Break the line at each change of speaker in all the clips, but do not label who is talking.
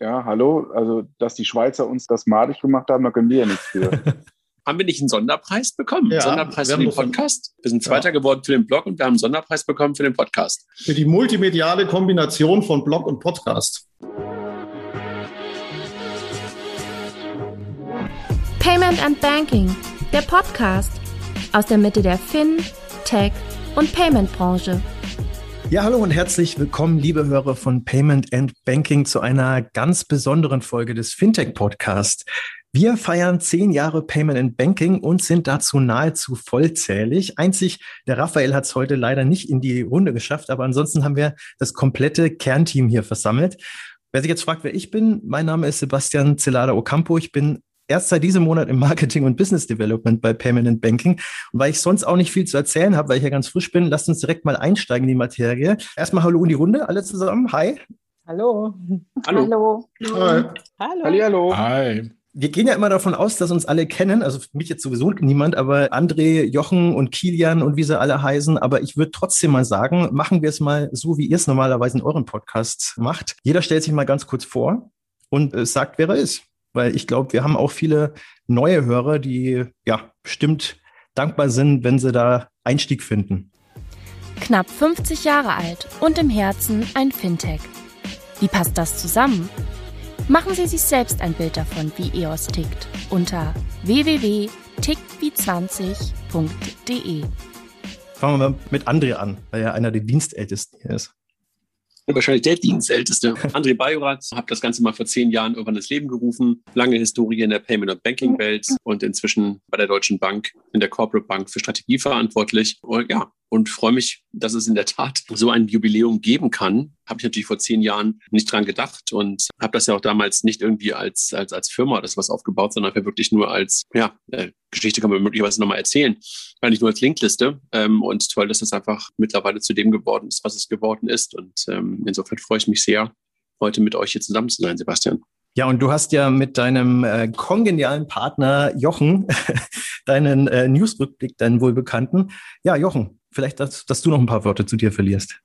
Ja, hallo. Also, dass die Schweizer uns das madig gemacht haben, da können wir ja nichts für.
haben wir nicht einen Sonderpreis bekommen? Ja, Sonderpreis für den Podcast? Wir sind Zweiter ja. geworden für den Blog und wir haben einen Sonderpreis bekommen für den Podcast.
Für die multimediale Kombination von Blog und Podcast.
Payment and Banking, der Podcast aus der Mitte der Fin, Tech und Payment Branche.
Ja, hallo und herzlich willkommen, liebe Hörer von Payment and Banking, zu einer ganz besonderen Folge des Fintech Podcast. Wir feiern zehn Jahre Payment and Banking und sind dazu nahezu vollzählig. Einzig der Raphael hat es heute leider nicht in die Runde geschafft, aber ansonsten haben wir das komplette Kernteam hier versammelt. Wer sich jetzt fragt, wer ich bin, mein Name ist Sebastian Celada Ocampo. Ich bin erst seit diesem Monat im Marketing und Business Development bei Payment and Banking. Und weil ich sonst auch nicht viel zu erzählen habe, weil ich ja ganz frisch bin, lasst uns direkt mal einsteigen in die Materie. Erstmal Hallo in die Runde, alle zusammen. Hi.
Hallo.
Hallo.
Hallo. Hi.
Hallo. Hallo.
Hi. Wir gehen ja immer davon aus, dass uns alle kennen, also mich jetzt sowieso niemand, aber André, Jochen und Kilian und wie sie alle heißen. Aber ich würde trotzdem mal sagen, machen wir es mal so, wie ihr es normalerweise in euren Podcasts macht. Jeder stellt sich mal ganz kurz vor und äh, sagt, wer er ist weil ich glaube, wir haben auch viele neue Hörer, die ja bestimmt dankbar sind, wenn sie da Einstieg finden.
Knapp 50 Jahre alt und im Herzen ein Fintech. Wie passt das zusammen? Machen Sie sich selbst ein Bild davon, wie EOS tickt, unter www.tickwie20.de.
Fangen wir mal mit André an, weil er einer der Dienstältesten hier ist
wahrscheinlich der Dienstälteste. André Bajorat, habe das Ganze mal vor zehn Jahren irgendwann ins Leben gerufen. Lange Historie in der Payment- und Banking-Welt und inzwischen bei der Deutschen Bank in der Corporate Bank für Strategie verantwortlich. Und ja, und freue mich, dass es in der Tat so ein Jubiläum geben kann. Habe ich natürlich vor zehn Jahren nicht dran gedacht und habe das ja auch damals nicht irgendwie als, als, als Firma das was aufgebaut, sondern wirklich nur als, ja, äh, Geschichte kann man möglicherweise nochmal erzählen, gar nicht nur als Linkliste. Ähm, und toll, dass es einfach mittlerweile zu dem geworden ist, was es geworden ist. Und ähm, insofern freue ich mich sehr, heute mit euch hier zusammen zu sein, Sebastian.
Ja, und du hast ja mit deinem äh, kongenialen Partner Jochen deinen äh, Newsrückblick, deinen wohlbekannten. Ja, Jochen, vielleicht, dass, dass du noch ein paar Worte zu dir verlierst.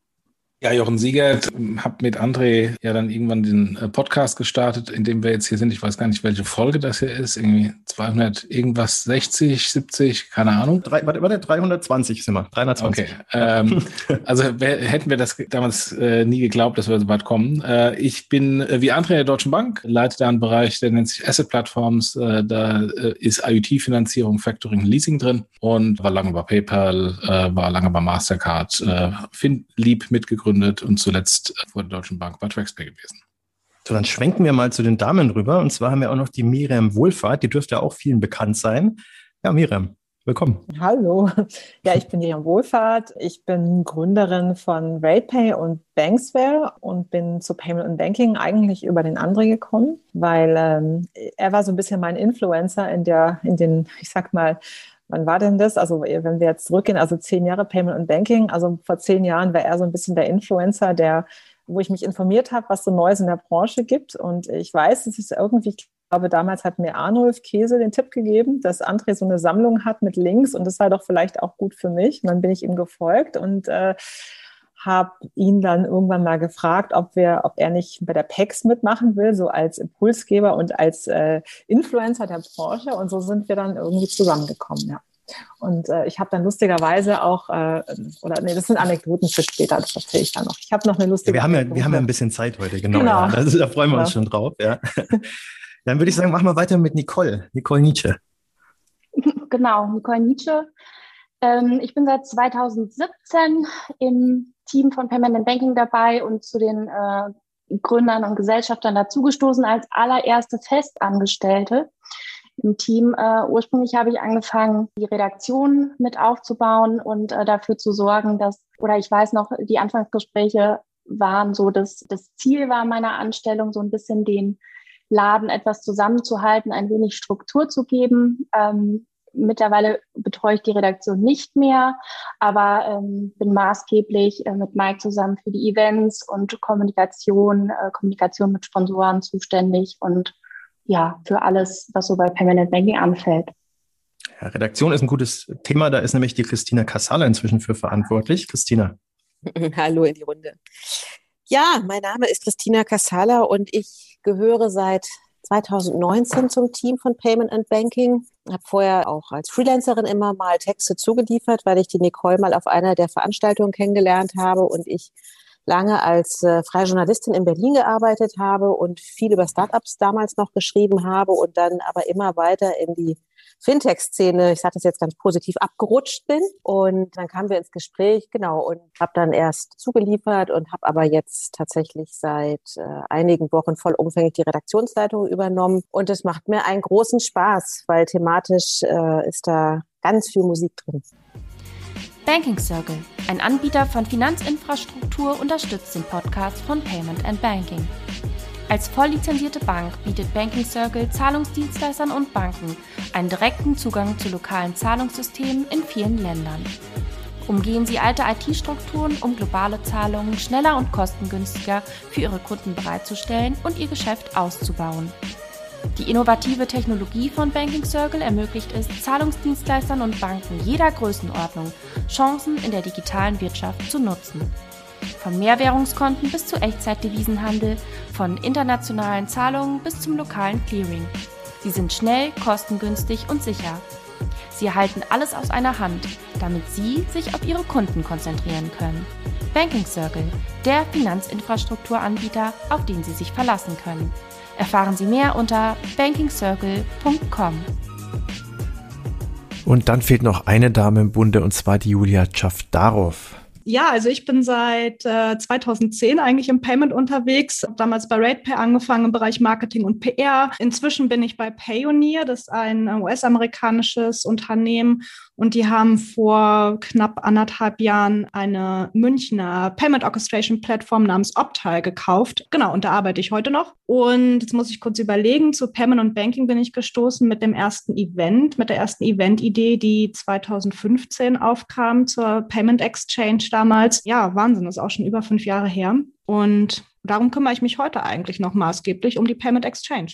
Ja, Jochen Siegert, habe mit André ja dann irgendwann den äh, Podcast gestartet, in dem wir jetzt hier sind. Ich weiß gar nicht, welche Folge das hier ist. Irgendwie 200, irgendwas, 60, 70, keine Ahnung.
Drei, warte, warte, 320 sind wir. 320.
Okay. Ähm, also wär, hätten wir das damals äh, nie geglaubt, dass wir so weit kommen. Äh, ich bin äh, wie André der Deutschen Bank, leite da einen Bereich, der nennt sich Asset Platforms. Äh, da äh, ist IoT-Finanzierung, Factoring, Leasing drin und war lange bei PayPal, war lange bei Mastercard, äh, FinLeap mitgegründet gegründet und zuletzt vor der Deutschen Bank bei Traxpay gewesen.
So, dann schwenken wir mal zu den Damen rüber. Und zwar haben wir auch noch die Miriam Wohlfahrt. Die dürfte auch vielen bekannt sein. Ja, Miriam, willkommen.
Hallo. Ja, ich bin Miriam Wohlfahrt. Ich bin Gründerin von RatePay und Banksware und bin zu Payment und Banking eigentlich über den André gekommen, weil ähm, er war so ein bisschen mein Influencer in der, in den, ich sag mal, wann war denn das? Also wenn wir jetzt zurückgehen, also zehn Jahre Payment und Banking, also vor zehn Jahren war er so ein bisschen der Influencer, der, wo ich mich informiert habe, was so Neues in der Branche gibt. Und ich weiß, es ist irgendwie, ich glaube, damals hat mir Arnulf Käse den Tipp gegeben, dass André so eine Sammlung hat mit Links und das sei doch vielleicht auch gut für mich. Und dann bin ich ihm gefolgt und äh, habe ihn dann irgendwann mal gefragt, ob wir, ob er nicht bei der PEX mitmachen will, so als Impulsgeber und als äh, Influencer der Branche. Und so sind wir dann irgendwie zusammengekommen, ja. Und äh, ich habe dann lustigerweise auch, äh, oder nee, das sind Anekdoten für später, das erzähle ich dann noch. Ich habe noch eine lustige.
Ja, wir, haben ja, wir haben ja ein bisschen Zeit heute, genau. genau. Ja. Also, da freuen wir uns schon drauf. Ja. Dann würde ich sagen, machen wir weiter mit Nicole, Nicole Nietzsche.
Genau, Nicole Nietzsche. Ähm, ich bin seit 2017 im Team von Permanent Banking dabei und zu den äh, Gründern und Gesellschaftern dazugestoßen als allererste Festangestellte im Team. Äh, ursprünglich habe ich angefangen, die Redaktion mit aufzubauen und äh, dafür zu sorgen, dass, oder ich weiß noch, die Anfangsgespräche waren so, dass das Ziel war meiner Anstellung, so ein bisschen den Laden etwas zusammenzuhalten, ein wenig Struktur zu geben. Ähm, Mittlerweile betreue ich die Redaktion nicht mehr, aber ähm, bin maßgeblich äh, mit Mike zusammen für die Events und Kommunikation, äh, Kommunikation mit Sponsoren zuständig und ja, für alles, was so bei Permanent Banking anfällt.
Ja, Redaktion ist ein gutes Thema, da ist nämlich die Christina Kassala inzwischen für verantwortlich. Christina.
Hallo in die Runde. Ja, mein Name ist Christina Kassala und ich gehöre seit 2019 zum Team von Payment and Banking. Habe vorher auch als Freelancerin immer mal Texte zugeliefert, weil ich die Nicole mal auf einer der Veranstaltungen kennengelernt habe und ich lange als äh, freie Journalistin in Berlin gearbeitet habe und viel über Startups damals noch geschrieben habe und dann aber immer weiter in die Fintech-Szene, ich sage das jetzt ganz positiv, abgerutscht bin. Und dann kamen wir ins Gespräch, genau, und habe dann erst zugeliefert und habe aber jetzt tatsächlich seit äh, einigen Wochen vollumfänglich die Redaktionsleitung übernommen. Und es macht mir einen großen Spaß, weil thematisch äh, ist da ganz viel Musik drin.
Banking Circle, ein Anbieter von Finanzinfrastruktur, unterstützt den Podcast von Payment and Banking. Als volllizenzierte Bank bietet Banking Circle Zahlungsdienstleistern und Banken einen direkten Zugang zu lokalen Zahlungssystemen in vielen Ländern. Umgehen Sie alte IT-Strukturen, um globale Zahlungen schneller und kostengünstiger für Ihre Kunden bereitzustellen und Ihr Geschäft auszubauen. Die innovative Technologie von Banking Circle ermöglicht es Zahlungsdienstleistern und Banken jeder Größenordnung, Chancen in der digitalen Wirtschaft zu nutzen. Von Mehrwährungskonten bis zu Echtzeitdevisenhandel, von internationalen Zahlungen bis zum lokalen Clearing. Sie sind schnell, kostengünstig und sicher. Sie erhalten alles aus einer Hand, damit Sie sich auf Ihre Kunden konzentrieren können. Banking Circle, der Finanzinfrastrukturanbieter, auf den Sie sich verlassen können. Erfahren Sie mehr unter bankingcircle.com.
Und dann fehlt noch eine Dame im Bunde, und zwar die Julia Czafdarow.
Ja, also ich bin seit äh, 2010 eigentlich im Payment unterwegs. Hab damals bei RatePay angefangen im Bereich Marketing und PR. Inzwischen bin ich bei Payoneer, das ist ein äh, US-amerikanisches Unternehmen und die haben vor knapp anderthalb Jahren eine Münchner Payment Orchestration Plattform namens Optile gekauft. Genau, und da arbeite ich heute noch. Und jetzt muss ich kurz überlegen, zu Payment und Banking bin ich gestoßen mit dem ersten Event, mit der ersten Event-Idee, die 2015 aufkam zur Payment Exchange damals. Ja, Wahnsinn, das ist auch schon über fünf Jahre her. Und darum kümmere ich mich heute eigentlich noch maßgeblich um die Payment Exchange.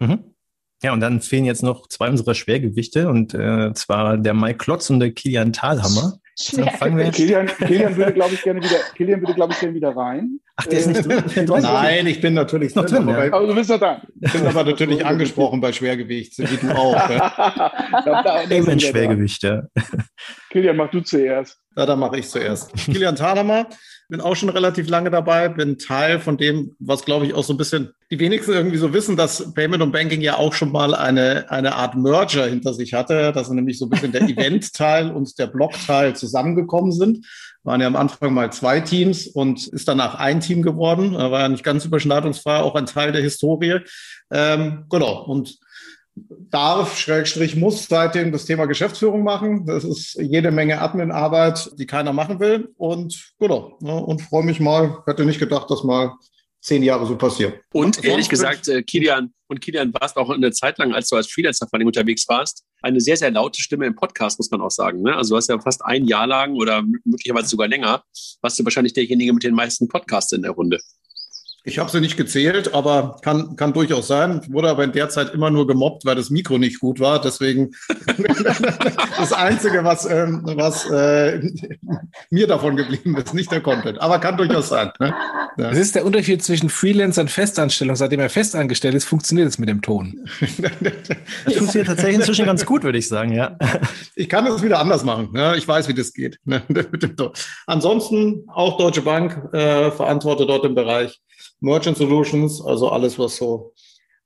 Mhm. Ja, und dann fehlen jetzt noch zwei unserer Schwergewichte, und äh, zwar der Mike Klotz und der Kilian Thalhammer.
Kilian, Kilian würde, glaube ich, gerne wieder, Kilian würde, glaube ich, gerne wieder rein.
Ach, der ist nicht drin? Nein, ich bin natürlich
noch drin.
drin
ja. aber du bist doch da.
Ich bin aber natürlich angesprochen bei Schwergewicht, wie du auch.
Payment Schwergewicht, ja.
Kilian, mach du zuerst.
Ja, dann mache ich zuerst. Kilian Thalhammer, bin auch schon relativ lange dabei, bin Teil von dem, was glaube ich auch so ein bisschen die wenigsten irgendwie so wissen, dass Payment und Banking ja auch schon mal eine, eine Art Merger hinter sich hatte, dass nämlich so ein bisschen der Event-Teil und der Block-Teil zusammengekommen sind. Waren ja am Anfang mal zwei Teams und ist danach ein Team geworden. War ja nicht ganz überschneidungsfrei, auch ein Teil der Historie. Ähm, genau. Und darf, Schrägstrich muss seitdem das Thema Geschäftsführung machen. Das ist jede Menge Adminarbeit, die keiner machen will. Und genau, ne, und freue mich mal. Hätte nicht gedacht, dass mal zehn Jahre so passieren.
Und ehrlich gesagt, äh, Kilian, und Kilian warst auch eine Zeit lang, als du als Freelancer vor allem unterwegs warst, eine sehr, sehr laute Stimme im Podcast, muss man auch sagen. Ne? Also du hast ja fast ein Jahr lang oder möglicherweise sogar länger, warst du wahrscheinlich derjenige mit den meisten Podcasts in der Runde.
Ich habe sie nicht gezählt, aber kann, kann durchaus sein. Wurde aber in der Zeit immer nur gemobbt, weil das Mikro nicht gut war. Deswegen das Einzige, was, ähm, was äh, mir davon geblieben ist, nicht der Content. Aber kann durchaus sein. Ne?
Ja. Das ist der Unterschied zwischen Freelancer und Festanstellung. Seitdem er festangestellt ist, funktioniert es mit dem Ton.
Das funktioniert tatsächlich inzwischen ganz gut, würde ich sagen, ja.
Ich kann es wieder anders machen. Ne? Ich weiß, wie das geht. Ne? Ansonsten auch Deutsche Bank äh, verantwortet dort im Bereich Merchant Solutions, also alles, was so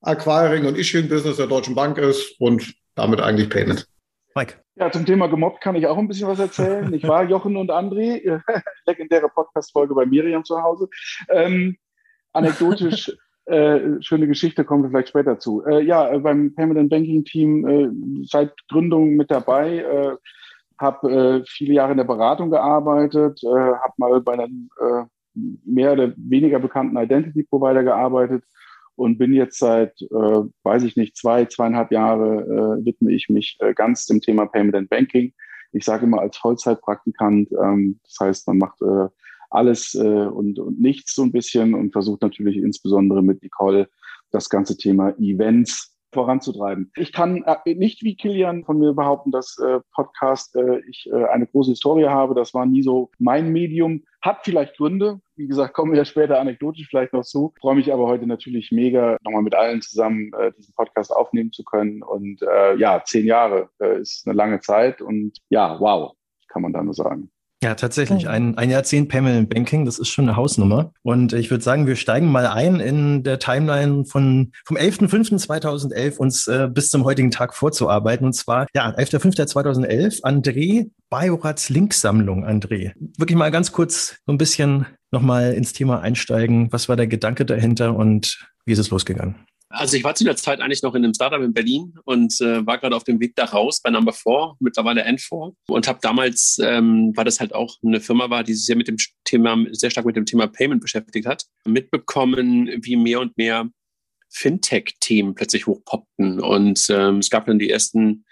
Acquiring und Issuing Business der Deutschen Bank ist und damit eigentlich Payment.
Mike. Ja, zum Thema gemobbt kann ich auch ein bisschen was erzählen. Ich war Jochen und André, legendäre Podcast-Folge bei Miriam zu Hause. Ähm, anekdotisch, äh, schöne Geschichte, kommen wir vielleicht später zu. Äh, ja, beim Payment and Banking Team äh, seit Gründung mit dabei, äh, habe äh, viele Jahre in der Beratung gearbeitet, äh, habe mal bei einem äh, mehr oder weniger bekannten Identity Provider gearbeitet und bin jetzt seit, äh, weiß ich nicht, zwei, zweieinhalb Jahre äh, widme ich mich äh, ganz dem Thema Payment and Banking. Ich sage immer als Vollzeitpraktikant, ähm, das heißt, man macht äh, alles äh, und, und nichts so ein bisschen und versucht natürlich insbesondere mit Nicole das ganze Thema Events voranzutreiben. Ich kann äh, nicht wie Kilian von mir behaupten, dass äh, Podcast äh, ich äh, eine große Historie habe. Das war nie so mein Medium. Hat vielleicht Gründe. Wie gesagt, kommen wir später anekdotisch vielleicht noch zu. Freue mich aber heute natürlich mega, nochmal mit allen zusammen äh, diesen Podcast aufnehmen zu können. Und äh, ja, zehn Jahre äh, ist eine lange Zeit. Und ja, wow, kann man da nur sagen.
Ja, tatsächlich. Ein, ein Jahrzehnt Payment Banking, das ist schon eine Hausnummer. Und ich würde sagen, wir steigen mal ein in der Timeline von vom 11.05.2011 uns äh, bis zum heutigen Tag vorzuarbeiten. Und zwar, ja, 11.05.2011, André Bajorats Linksammlung, André. Wirklich mal ganz kurz so ein bisschen nochmal ins Thema einsteigen. Was war der Gedanke dahinter und wie ist es losgegangen?
Also ich war zu der Zeit eigentlich noch in einem Startup in Berlin und äh, war gerade auf dem Weg da raus bei Number 4, mittlerweile N4 und habe damals, ähm, weil das halt auch eine Firma war, die sich sehr mit dem Thema, sehr stark mit dem Thema Payment beschäftigt hat, mitbekommen, wie mehr und mehr Fintech-Themen plötzlich hochpoppten und ähm, es gab dann die ersten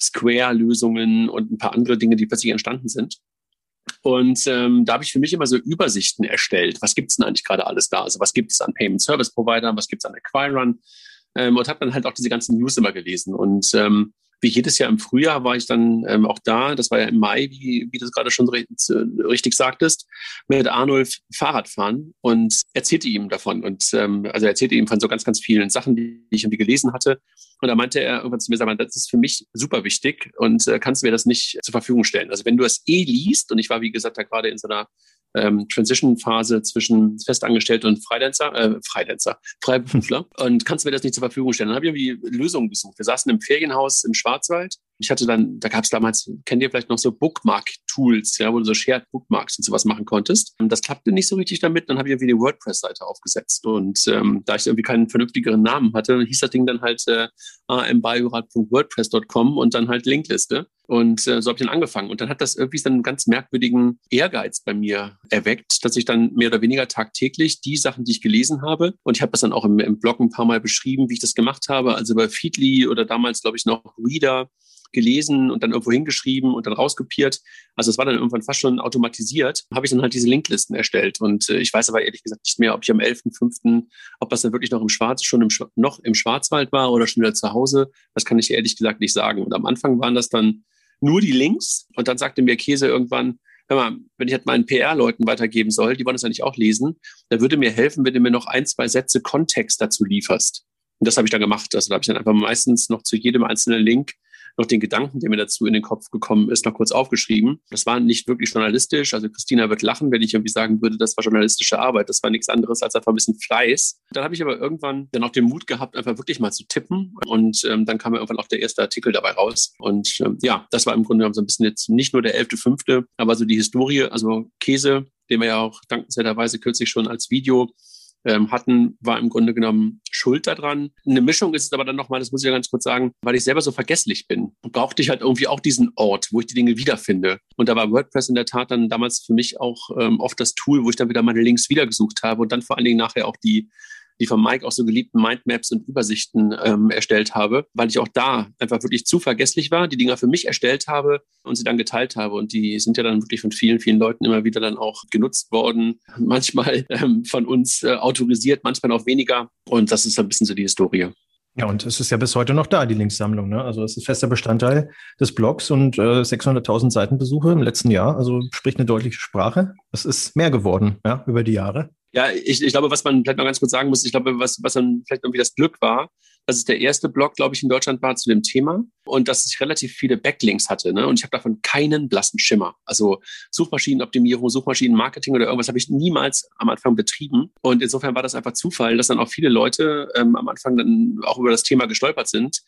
Square-Lösungen und ein paar andere Dinge, die plötzlich entstanden sind. Und ähm, da habe ich für mich immer so Übersichten erstellt. Was gibt es denn eigentlich gerade alles da? Also was gibt es an Payment Service Providern, was gibt es an Acquirern? Ähm, und habe dann halt auch diese ganzen News immer gelesen. Und ähm, wie jedes Jahr im Frühjahr war ich dann ähm, auch da, das war ja im Mai, wie, wie du es gerade schon richtig sagtest, mit Arnulf Fahrradfahren und erzählte ihm davon. Und ähm, also erzählte ihm von so ganz, ganz vielen Sachen, die ich irgendwie gelesen hatte. Und da meinte er irgendwann zu mir, sag mal, das ist für mich super wichtig und äh, kannst du mir das nicht zur Verfügung stellen. Also wenn du es eh liest, und ich war, wie gesagt, da gerade in so einer ähm, Transition-Phase zwischen Festangestellte und Freidancer, äh, Freidancer, Freiberufler und kannst du mir das nicht zur Verfügung stellen. Dann habe ich irgendwie Lösungen gesucht. Wir saßen im Ferienhaus im Schwarzwald. Ich hatte dann, da gab es damals, kennt ihr vielleicht noch so Bookmark-Tools, ja, wo du so Shared Bookmarks und sowas machen konntest. Und das klappte nicht so richtig damit. Dann habe ich irgendwie eine WordPress-Seite aufgesetzt. Und ähm, da ich irgendwie keinen vernünftigeren Namen hatte, hieß das Ding dann halt äh, ambiorat.wordpress.com und dann halt Linkliste. Und äh, so habe ich dann angefangen. Und dann hat das irgendwie so einen ganz merkwürdigen Ehrgeiz bei mir erweckt, dass ich dann mehr oder weniger tagtäglich die Sachen, die ich gelesen habe, und ich habe das dann auch im, im Blog ein paar Mal beschrieben, wie ich das gemacht habe, also bei Feedly oder damals, glaube ich, noch Reader, gelesen und dann irgendwo hingeschrieben und dann rauskopiert. Also es war dann irgendwann fast schon automatisiert. Habe ich dann halt diese Linklisten erstellt. Und äh, ich weiß aber ehrlich gesagt nicht mehr, ob ich am 11.05., ob das dann wirklich noch im Schwarz, schon im, noch im Schwarzwald war oder schon wieder zu Hause. Das kann ich ehrlich gesagt nicht sagen. Und am Anfang waren das dann nur die Links. Und dann sagte mir Käse irgendwann, hör mal, wenn ich halt meinen PR-Leuten weitergeben soll, die wollen das ja nicht auch lesen, dann würde mir helfen, wenn du mir noch ein, zwei Sätze Kontext dazu lieferst. Und das habe ich dann gemacht. Also da habe ich dann einfach meistens noch zu jedem einzelnen Link noch den Gedanken, der mir dazu in den Kopf gekommen ist, noch kurz aufgeschrieben. Das war nicht wirklich journalistisch. Also Christina wird lachen, wenn ich irgendwie sagen würde, das war journalistische Arbeit. Das war nichts anderes als einfach ein bisschen Fleiß. Dann habe ich aber irgendwann dann auch den Mut gehabt, einfach wirklich mal zu tippen. Und ähm, dann kam irgendwann auch der erste Artikel dabei raus. Und ähm, ja, das war im Grunde genommen so ein bisschen jetzt nicht nur der 11.5., aber so die Historie, also Käse, den wir ja auch dankenswerterweise kürzlich schon als Video ähm, hatten, war im Grunde genommen schuld daran. Eine Mischung ist es aber dann nochmal, das muss ich ja ganz kurz sagen, weil ich selber so vergesslich bin, brauchte ich halt irgendwie auch diesen Ort, wo ich die Dinge wiederfinde. Und da war WordPress in der Tat dann damals für mich auch ähm, oft das Tool, wo ich dann wieder meine Links wiedergesucht habe und dann vor allen Dingen nachher auch die die von Mike auch so geliebten Mindmaps und Übersichten ähm, erstellt habe, weil ich auch da einfach wirklich zu vergesslich war, die Dinger für mich erstellt habe und sie dann geteilt habe. Und die sind ja dann wirklich von vielen, vielen Leuten immer wieder dann auch genutzt worden. Manchmal ähm, von uns äh, autorisiert, manchmal auch weniger. Und das ist ein bisschen so die Historie.
Ja, und es ist ja bis heute noch da, die Linkssammlung. Ne? Also es ist fester Bestandteil des Blogs und äh, 600.000 Seitenbesuche im letzten Jahr. Also spricht eine deutliche Sprache. Es ist mehr geworden ja, über die Jahre.
Ja, ich, ich glaube, was man vielleicht noch ganz kurz sagen muss, ich glaube, was, was dann vielleicht irgendwie das Glück war, dass es der erste Blog, glaube ich, in Deutschland war zu dem Thema und dass ich relativ viele Backlinks hatte. Ne? Und ich habe davon keinen blassen Schimmer. Also Suchmaschinenoptimierung, Suchmaschinenmarketing oder irgendwas habe ich niemals am Anfang betrieben. Und insofern war das einfach Zufall, dass dann auch viele Leute ähm, am Anfang dann auch über das Thema gestolpert sind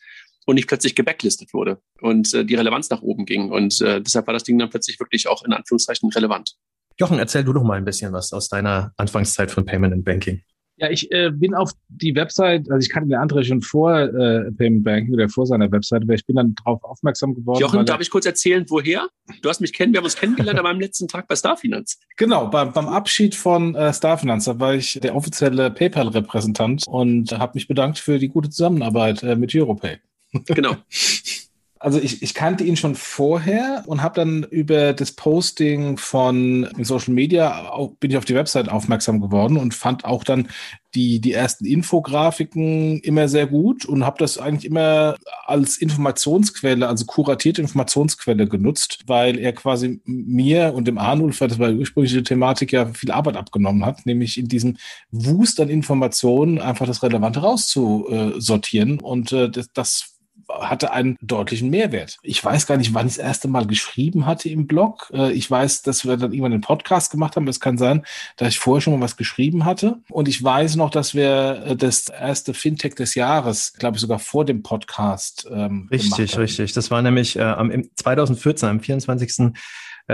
und nicht plötzlich gebacklistet wurde und äh, die Relevanz nach oben ging. Und äh, deshalb war das Ding dann plötzlich wirklich auch in Anführungszeichen relevant.
Jochen, erzähl du doch mal ein bisschen was aus deiner Anfangszeit von Payment and Banking.
Ja, ich äh, bin auf die Website, also ich kannte den André schon vor äh, Payment Banking oder vor seiner Website, aber ich bin dann darauf aufmerksam geworden.
Jochen, darf ich kurz erzählen, woher? Du hast mich kennen, wir haben uns kennengelernt an meinem letzten Tag bei Starfinanz.
Genau, beim, beim Abschied von äh, Starfinanz, da war ich der offizielle PayPal-Repräsentant und habe mich bedankt für die gute Zusammenarbeit äh, mit Europay.
Genau.
Also ich, ich kannte ihn schon vorher und habe dann über das Posting von Social Media auch, bin ich auf die Website aufmerksam geworden und fand auch dann die, die ersten Infografiken immer sehr gut und habe das eigentlich immer als Informationsquelle, also kuratierte Informationsquelle genutzt, weil er quasi mir und dem Arnulf, das war die ursprüngliche Thematik, ja viel Arbeit abgenommen hat, nämlich in diesem Wust an Informationen einfach das Relevante rauszusortieren. Und äh, das, das hatte einen deutlichen Mehrwert. Ich weiß gar nicht, wann ich das erste Mal geschrieben hatte im Blog. Äh, ich weiß, dass wir dann irgendwann einen Podcast gemacht haben. Es kann sein, dass ich vorher schon mal was geschrieben hatte. Und ich weiß noch, dass wir äh, das erste Fintech des Jahres, glaube ich, sogar vor dem Podcast.
Ähm, richtig, richtig. Das war nämlich äh, am 2014, am 24.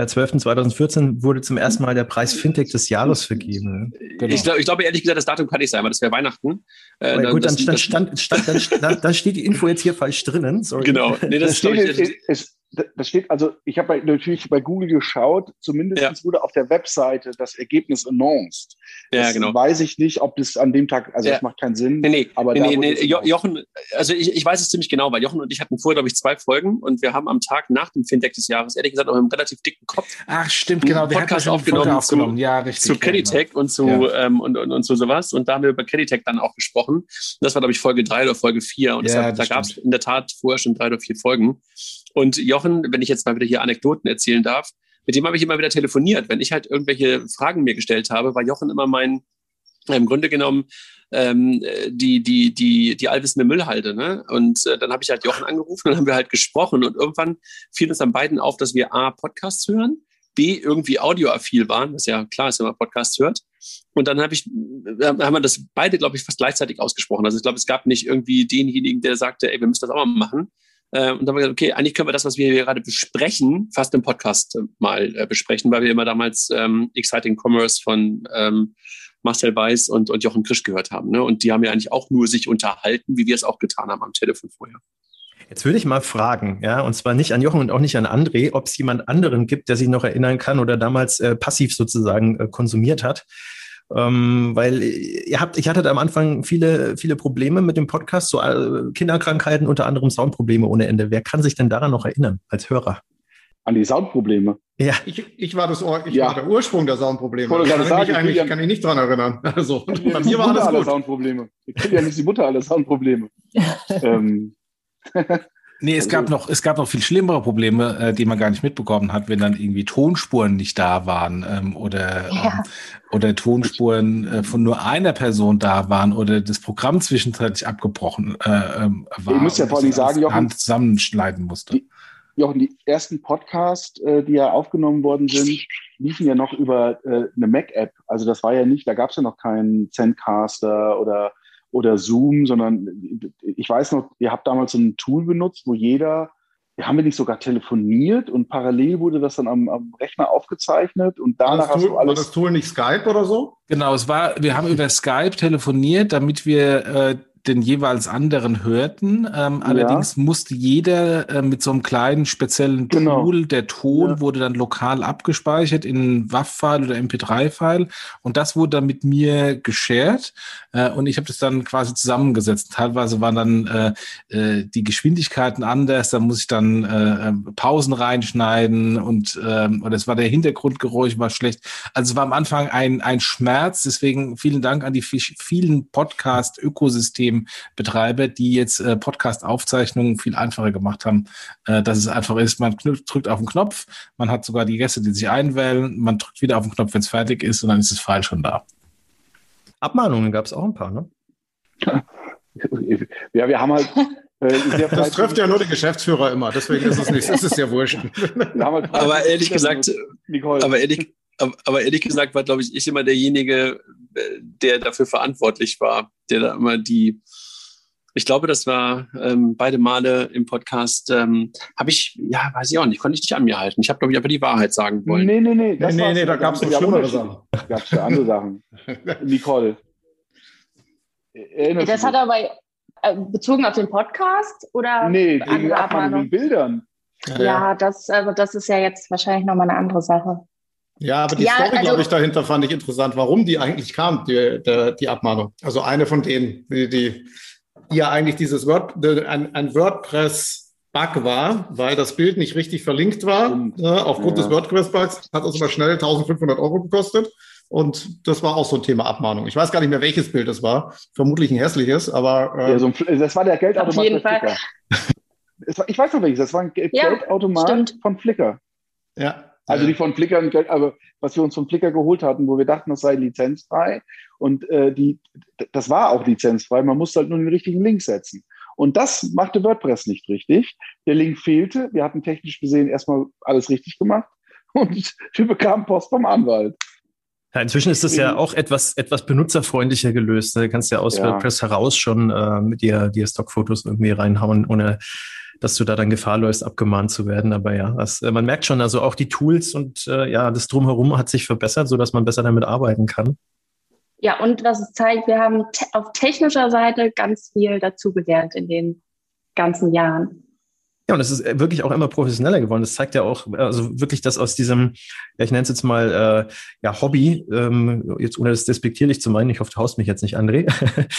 12.2014 wurde zum ersten Mal der Preis Fintech des Jahres vergeben.
Genau. Ich, glaub, ich glaube ehrlich gesagt, das Datum kann nicht sein, weil das wäre Weihnachten.
Äh, ja, gut, das, dann, stand, stand, stand, dann, dann, steht die Info jetzt hier falsch drinnen.
Sorry. Genau.
Nee, das, das steht, ist, ist, das steht, also ich habe natürlich bei Google geschaut, zumindest ja. wurde auf der Webseite das Ergebnis announced.
Ja, genau.
Weiß ich nicht, ob das an dem Tag, also ja. das macht keinen Sinn.
Nee, nee, aber nee, nee, jo Jochen, also ich, ich weiß es ziemlich genau, weil Jochen und ich hatten vorher, glaube ich, zwei Folgen und wir haben am Tag nach dem Fintech des Jahres, ehrlich gesagt, auch einen relativ dicken Kopf.
Ach, stimmt, genau.
Wir Podcast aufgenommen, aufgenommen. Zu, ja, richtig. Zu Creditech und zu, ja. ähm, und, und, und zu sowas. Und da haben wir über Creditech dann auch gesprochen. Das war, glaube ich, Folge drei oder Folge vier. Und ja, deshalb, da gab es in der Tat vorher schon drei oder vier Folgen. Und Jochen, wenn ich jetzt mal wieder hier Anekdoten erzählen darf, mit dem habe ich immer wieder telefoniert. Wenn ich halt irgendwelche Fragen mir gestellt habe, war Jochen immer mein, im Grunde genommen, ähm, die, die, die, die allwissende Müllhalde. Ne? Und äh, dann habe ich halt Jochen angerufen und haben wir halt gesprochen. Und irgendwann fiel uns dann beiden auf, dass wir A, Podcasts hören, B, irgendwie audioaffil waren, was ja klar ist, wenn man Podcasts hört. Und dann habe ich, haben wir das beide, glaube ich, fast gleichzeitig ausgesprochen. Also ich glaube, es gab nicht irgendwie denjenigen, der sagte, ey, wir müssen das auch mal machen, äh, und dann haben wir gesagt, okay, eigentlich können wir das, was wir hier gerade besprechen, fast im Podcast äh, mal äh, besprechen, weil wir immer damals ähm, Exciting Commerce von ähm, Marcel Weiß und, und Jochen Krisch gehört haben. Ne? Und die haben ja eigentlich auch nur sich unterhalten, wie wir es auch getan haben am Telefon vorher.
Jetzt würde ich mal fragen, ja, und zwar nicht an Jochen und auch nicht an André, ob es jemand anderen gibt, der sich noch erinnern kann oder damals äh, passiv sozusagen äh, konsumiert hat. Ähm, weil ihr habt, ich hatte am Anfang viele, viele Probleme mit dem Podcast, so äh, Kinderkrankheiten, unter anderem Soundprobleme ohne Ende. Wer kann sich denn daran noch erinnern als Hörer?
An die Soundprobleme.
Ja. Ich, ich war das ich ja. war der Ursprung der Soundprobleme. Ich kann, sagen, mich eigentlich, ja, kann ich nicht dran erinnern. Also
bei mir war alles gut. Soundprobleme. Ich kenne ja nicht die Mutter aller Soundprobleme. ähm.
Nee, es also, gab noch, es gab noch viel schlimmere Probleme, äh, die man gar nicht mitbekommen hat, wenn dann irgendwie Tonspuren nicht da waren ähm, oder ja. ähm, oder Tonspuren äh, von nur einer Person da waren oder das Programm zwischenzeitlich abgebrochen äh, ähm, war.
Ich muss ja vor allem sagen, Jochen,
Hand zusammenschneiden musste.
Die, Jochen, die ersten Podcasts, äh, die ja aufgenommen worden sind, liefen ja noch über äh, eine Mac-App. Also das war ja nicht, da gab es ja noch keinen Zencaster oder oder Zoom, sondern ich weiß noch, ihr habt damals so ein Tool benutzt, wo jeder, wir haben wir nicht sogar telefoniert und parallel wurde das dann am, am Rechner aufgezeichnet und danach
hast Tool, du alles. War das Tool nicht Skype oder so?
Genau, es war, wir haben über Skype telefoniert, damit wir äh, den jeweils anderen hörten. Ähm, ja. Allerdings musste jeder äh, mit so einem kleinen speziellen genau. Tool, der Ton ja. wurde dann lokal abgespeichert in WAV-File oder MP3-File und das wurde dann mit mir geshared äh, und ich habe das dann quasi zusammengesetzt. Teilweise waren dann äh, äh, die Geschwindigkeiten anders, da muss ich dann äh, äh Pausen reinschneiden und oder es war der Hintergrundgeräusch war schlecht. Also es war am Anfang ein, ein Schmerz, deswegen vielen Dank an die vielen Podcast-Ökosysteme Betreiber, die jetzt äh, Podcast-Aufzeichnungen viel einfacher gemacht haben, äh, dass es einfach ist, man drückt auf den Knopf, man hat sogar die Gäste, die sich einwählen, man drückt wieder auf den Knopf, wenn es fertig ist und dann ist das File schon da.
Abmahnungen gab es auch ein paar, ne?
ja, wir haben halt.
Äh, das trifft ja nur den Geschäftsführer immer, deswegen ist es nicht, es ist ja wurscht.
Halt aber ehrlich gesagt, aber ehrlich, aber ehrlich gesagt war, glaube ich, ich immer derjenige, der dafür verantwortlich war, der da immer die, ich glaube, das war ähm, beide Male im Podcast, ähm, habe ich, ja, weiß ich auch nicht, konnte ich nicht an mir halten. Ich habe, glaube ich, einfach die Wahrheit sagen wollen.
Nee, nee, nee.
Das nee, nee, nee da gab es noch schlimmere Sachen.
Gab es ja andere Sachen. Nicole.
Das hat aber äh, bezogen auf den Podcast oder
nee, wegen Abmahnung Bildern.
Ja, ja, das, also das ist ja jetzt wahrscheinlich nochmal eine andere Sache.
Ja, aber die ja, Story, also, glaube ich, dahinter fand ich interessant, warum die eigentlich kam, die, die, die Abmahnung. Also eine von denen, die, die ja eigentlich dieses Word, ein, ein WordPress Bug war, weil das Bild nicht richtig verlinkt war. Ne, aufgrund
Ja.
des WordPress-Bugs hat uns aber schnell 1500 Euro gekostet. Und das war auch so ein Thema Abmahnung. Ich weiß gar nicht mehr, welches Bild es war. Vermutlich ein hässliches, aber äh,
Ja, so ein, das war der Geldautomat
Auf jeden
bei
Fall.
Flickr. Es war, ich weiß noch welches, das war ein Ge
Ja,
Geldautomat
stimmt.
von Flickr.
ja.
Also
ja.
nicht von Flickr, aber was wir uns von Flickr geholt hatten, wo wir dachten, das sei lizenzfrei. Und äh, die, das war auch lizenzfrei. Man musste halt nur den richtigen Link setzen. Und das machte WordPress nicht richtig. Der Link fehlte. Wir hatten technisch gesehen erstmal alles richtig gemacht. Und wir bekamen Post vom Anwalt.
Ja, inzwischen ist das ja auch etwas, etwas benutzerfreundlicher gelöst. Du kannst ja aus
Ja.
WordPress heraus schon äh, mit dir, dir Stockfotos irgendwie reinhauen, ohne dass du da dann Gefahr läufst, abgemahnt zu werden. Aber ja, das, äh, man merkt schon, also auch die Tools und äh, ja, das Drumherum hat sich verbessert, sodass man besser damit arbeiten kann.
Ja, und was es zeigt, wir haben te auf technischer Seite ganz viel dazugelernt in den ganzen Jahren.
Ja, und es ist äh, wirklich auch immer professioneller geworden. Das zeigt ja auch, also wirklich, dass aus diesem, ja, ich nenne es jetzt mal, äh, ja, Hobby, ähm, jetzt ohne das despektierlich zu meinen, ich hoffe, du haust mich jetzt nicht, André,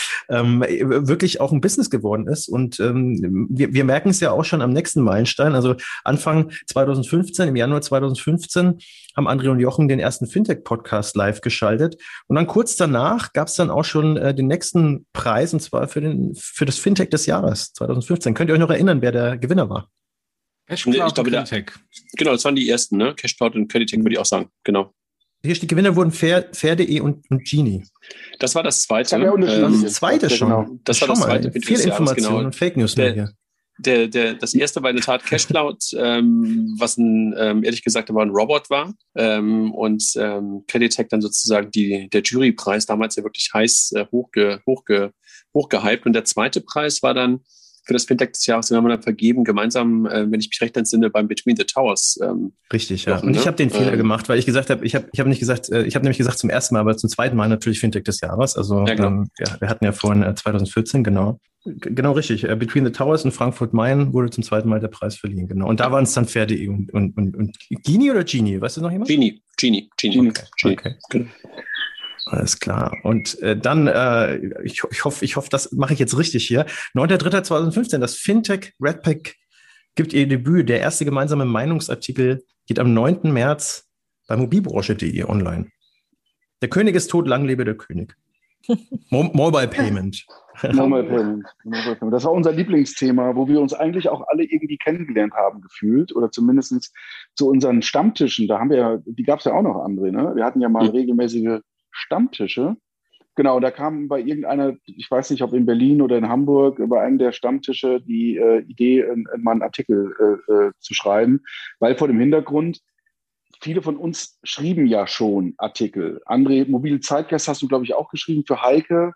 ähm, wirklich auch ein Business geworden ist. Und ähm, wir, wir merken es ja auch schon am nächsten Meilenstein. Also Anfang 2015, im Januar 2015, haben André und Jochen den ersten Fintech-Podcast live geschaltet. Und dann kurz danach gab es dann auch schon äh, den nächsten Preis, und zwar für, den, für das Fintech des Jahres 2015. Könnt ihr euch noch erinnern, wer der Gewinner war?
Cashcloud
Ich glaube,
und
der-
Creditec.
Genau, das waren die ersten, ne? Cashcloud und Creditec würde ich auch sagen. Genau.
Hier steht, die Gewinner wurden Fair, Fair.de und, und Genie.
Das war das zweite.
Das
Ähm,
ist das zweite
Ja,
schon.
genau.
Das war
Schau
das
mal,
zweite Video
Viel Information
genau.
und Fake News
Der-
mehr hier.
Der, der, das erste war in der Tat Cashcloud, ähm, was ein, ähm, ehrlich gesagt, aber ein Robot war. Ähm, und ähm, Creditec dann sozusagen die, der Jurypreis, damals ja wirklich heiß äh, hochge, hochge, hochgehypt. Und der zweite Preis war dann für das Fintech des Jahres, den haben wir dann vergeben, gemeinsam, äh, wenn ich mich recht entsinne, beim Between the Towers. Ähm,
Richtig, ja.
Jochen,
Und ich
ne?
habe den Fehler
Ähm,
gemacht, weil ich gesagt habe, ich habe ich hab nicht gesagt, äh, ich habe nämlich gesagt zum ersten Mal, aber zum zweiten Mal natürlich Fintech des Jahres. Also
Ja, genau.
ähm, ja, wir hatten ja vorhin äh, 2014, genau. Genau richtig. Äh, Between the Towers in Frankfurt-Main wurde zum zweiten Mal der Preis verliehen, genau. Und da waren es dann Fair.de und, und, und, und Genie oder Genie? Weißt du noch jemand?
Genie, Genie, Genie.
Okay,
Genie.
okay.
Genau.
Alles klar. Und äh, dann, äh, ich, ich hoffe, ich hoffe, das mache ich jetzt richtig hier. 9.3.2015, das Fintech Redpack gibt ihr Debüt. Der erste gemeinsame Meinungsartikel geht am 9. März bei mobilbranche.de online. Der König ist tot, lang lebe der König. Mo Mobile Payment.
Mobile Payment. Mobile Payment. Das war unser Lieblingsthema, wo wir uns eigentlich auch alle irgendwie kennengelernt haben, gefühlt. Oder zumindest zu unseren Stammtischen. Da haben wir ja, die gab es ja auch noch, André, ne? Wir hatten ja mal regelmäßige Stammtische. Genau, da kam bei irgendeiner, ich weiß nicht, ob in Berlin oder in Hamburg, bei einem der Stammtische die äh, Idee, äh, mal einen Artikel äh, äh, zu schreiben, weil vor dem Hintergrund, viele von uns schrieben ja schon Artikel. André, Mobile Zeitgeist hast du, glaube ich, auch geschrieben für Heike.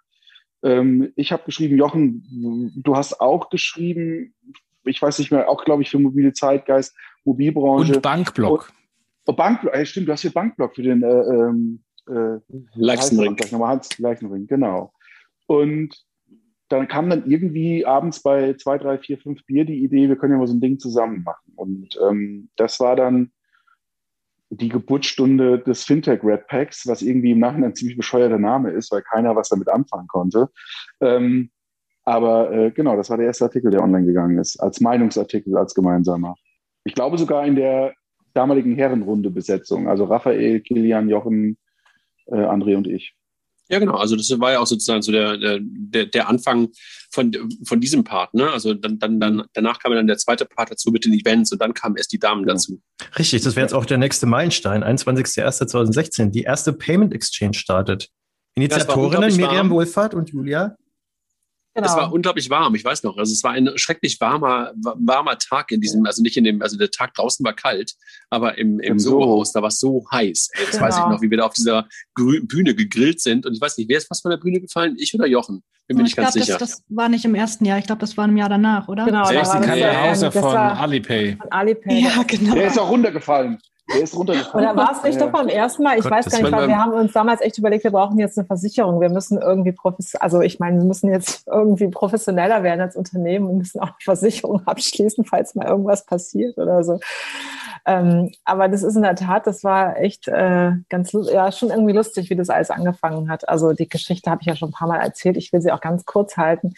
Ähm, ich habe geschrieben, Jochen, du hast auch geschrieben, ich weiß nicht mehr, auch, glaube ich, für Mobile Zeitgeist, Mobilbranche.
Und Bankblock.
Oh, Bankblock, äh, stimmt, du hast hier Bankblock für den äh, ähm, äh,
Leichenring.
Gleich nochmal Hans Leichenring, genau. Und dann kam dann irgendwie abends bei zwei, drei, vier, fünf Bier die Idee, wir können ja mal so ein Ding zusammen machen. Und ähm, das war dann die Geburtsstunde des Fintech Red Packs, was irgendwie im Nachhinein ein ziemlich bescheuerter Name ist, weil keiner was damit anfangen konnte. Ähm, aber äh, genau, das war der erste Artikel, der online gegangen ist, als Meinungsartikel, als gemeinsamer. Ich glaube sogar in der damaligen Herrenrunde-Besetzung, also Raphael, Kilian, Jochen, äh, André und ich.
Ja, genau. Also das war ja auch sozusagen so der, der, der Anfang von, von diesem Part. Ne? Also dann, dann, dann, danach kam dann der zweite Part dazu mit den Events und dann kamen erst die Damen
Genau.
dazu.
Richtig, das wäre jetzt auch der nächste Meilenstein, 21.01.2016. Die erste Payment Exchange startet. Initiatorinnen
unglaublich
Miriam. Wohlfahrt und Julia.
Genau.
Es war unglaublich warm, ich weiß noch. Also es war ein schrecklich warmer, wa- warmer Tag in diesem, also nicht in dem, also der Tag draußen war kalt, aber im, im
Im Soho.
Soho-Haus, da war es so heiß. Ey, das
Genau.
weiß ich noch, wie wir da auf dieser Grü Bühne gegrillt sind. Und ich weiß nicht, wer ist fast von der Bühne gefallen? Ich oder Jochen? Bin mir
ich
nicht ganz
glaube,
sicher.
das, das war nicht im ersten Jahr. Ich glaube, das war im Jahr danach, oder?
Genau,
Echt?
da
Die
war das,
ja,
das
von Alipay.
von Alipay.
Ja, genau.
Der ist auch runtergefallen. Der ist runtergefallen.
Oder war es nicht
Ja.
doch beim ersten Mal? Ich
Gott,
weiß gar nicht, weil wir haben uns damals echt überlegt, wir brauchen jetzt eine Versicherung. Wir müssen irgendwie also ich meine, wir müssen jetzt irgendwie professioneller werden als Unternehmen und müssen auch eine Versicherung abschließen, falls mal irgendwas passiert oder so. Ähm, aber das ist in der Tat, das war echt äh, ganz, ja, schon irgendwie lustig, wie das alles angefangen hat. Also die Geschichte habe ich ja schon ein paar Mal erzählt. Ich will sie auch ganz kurz halten.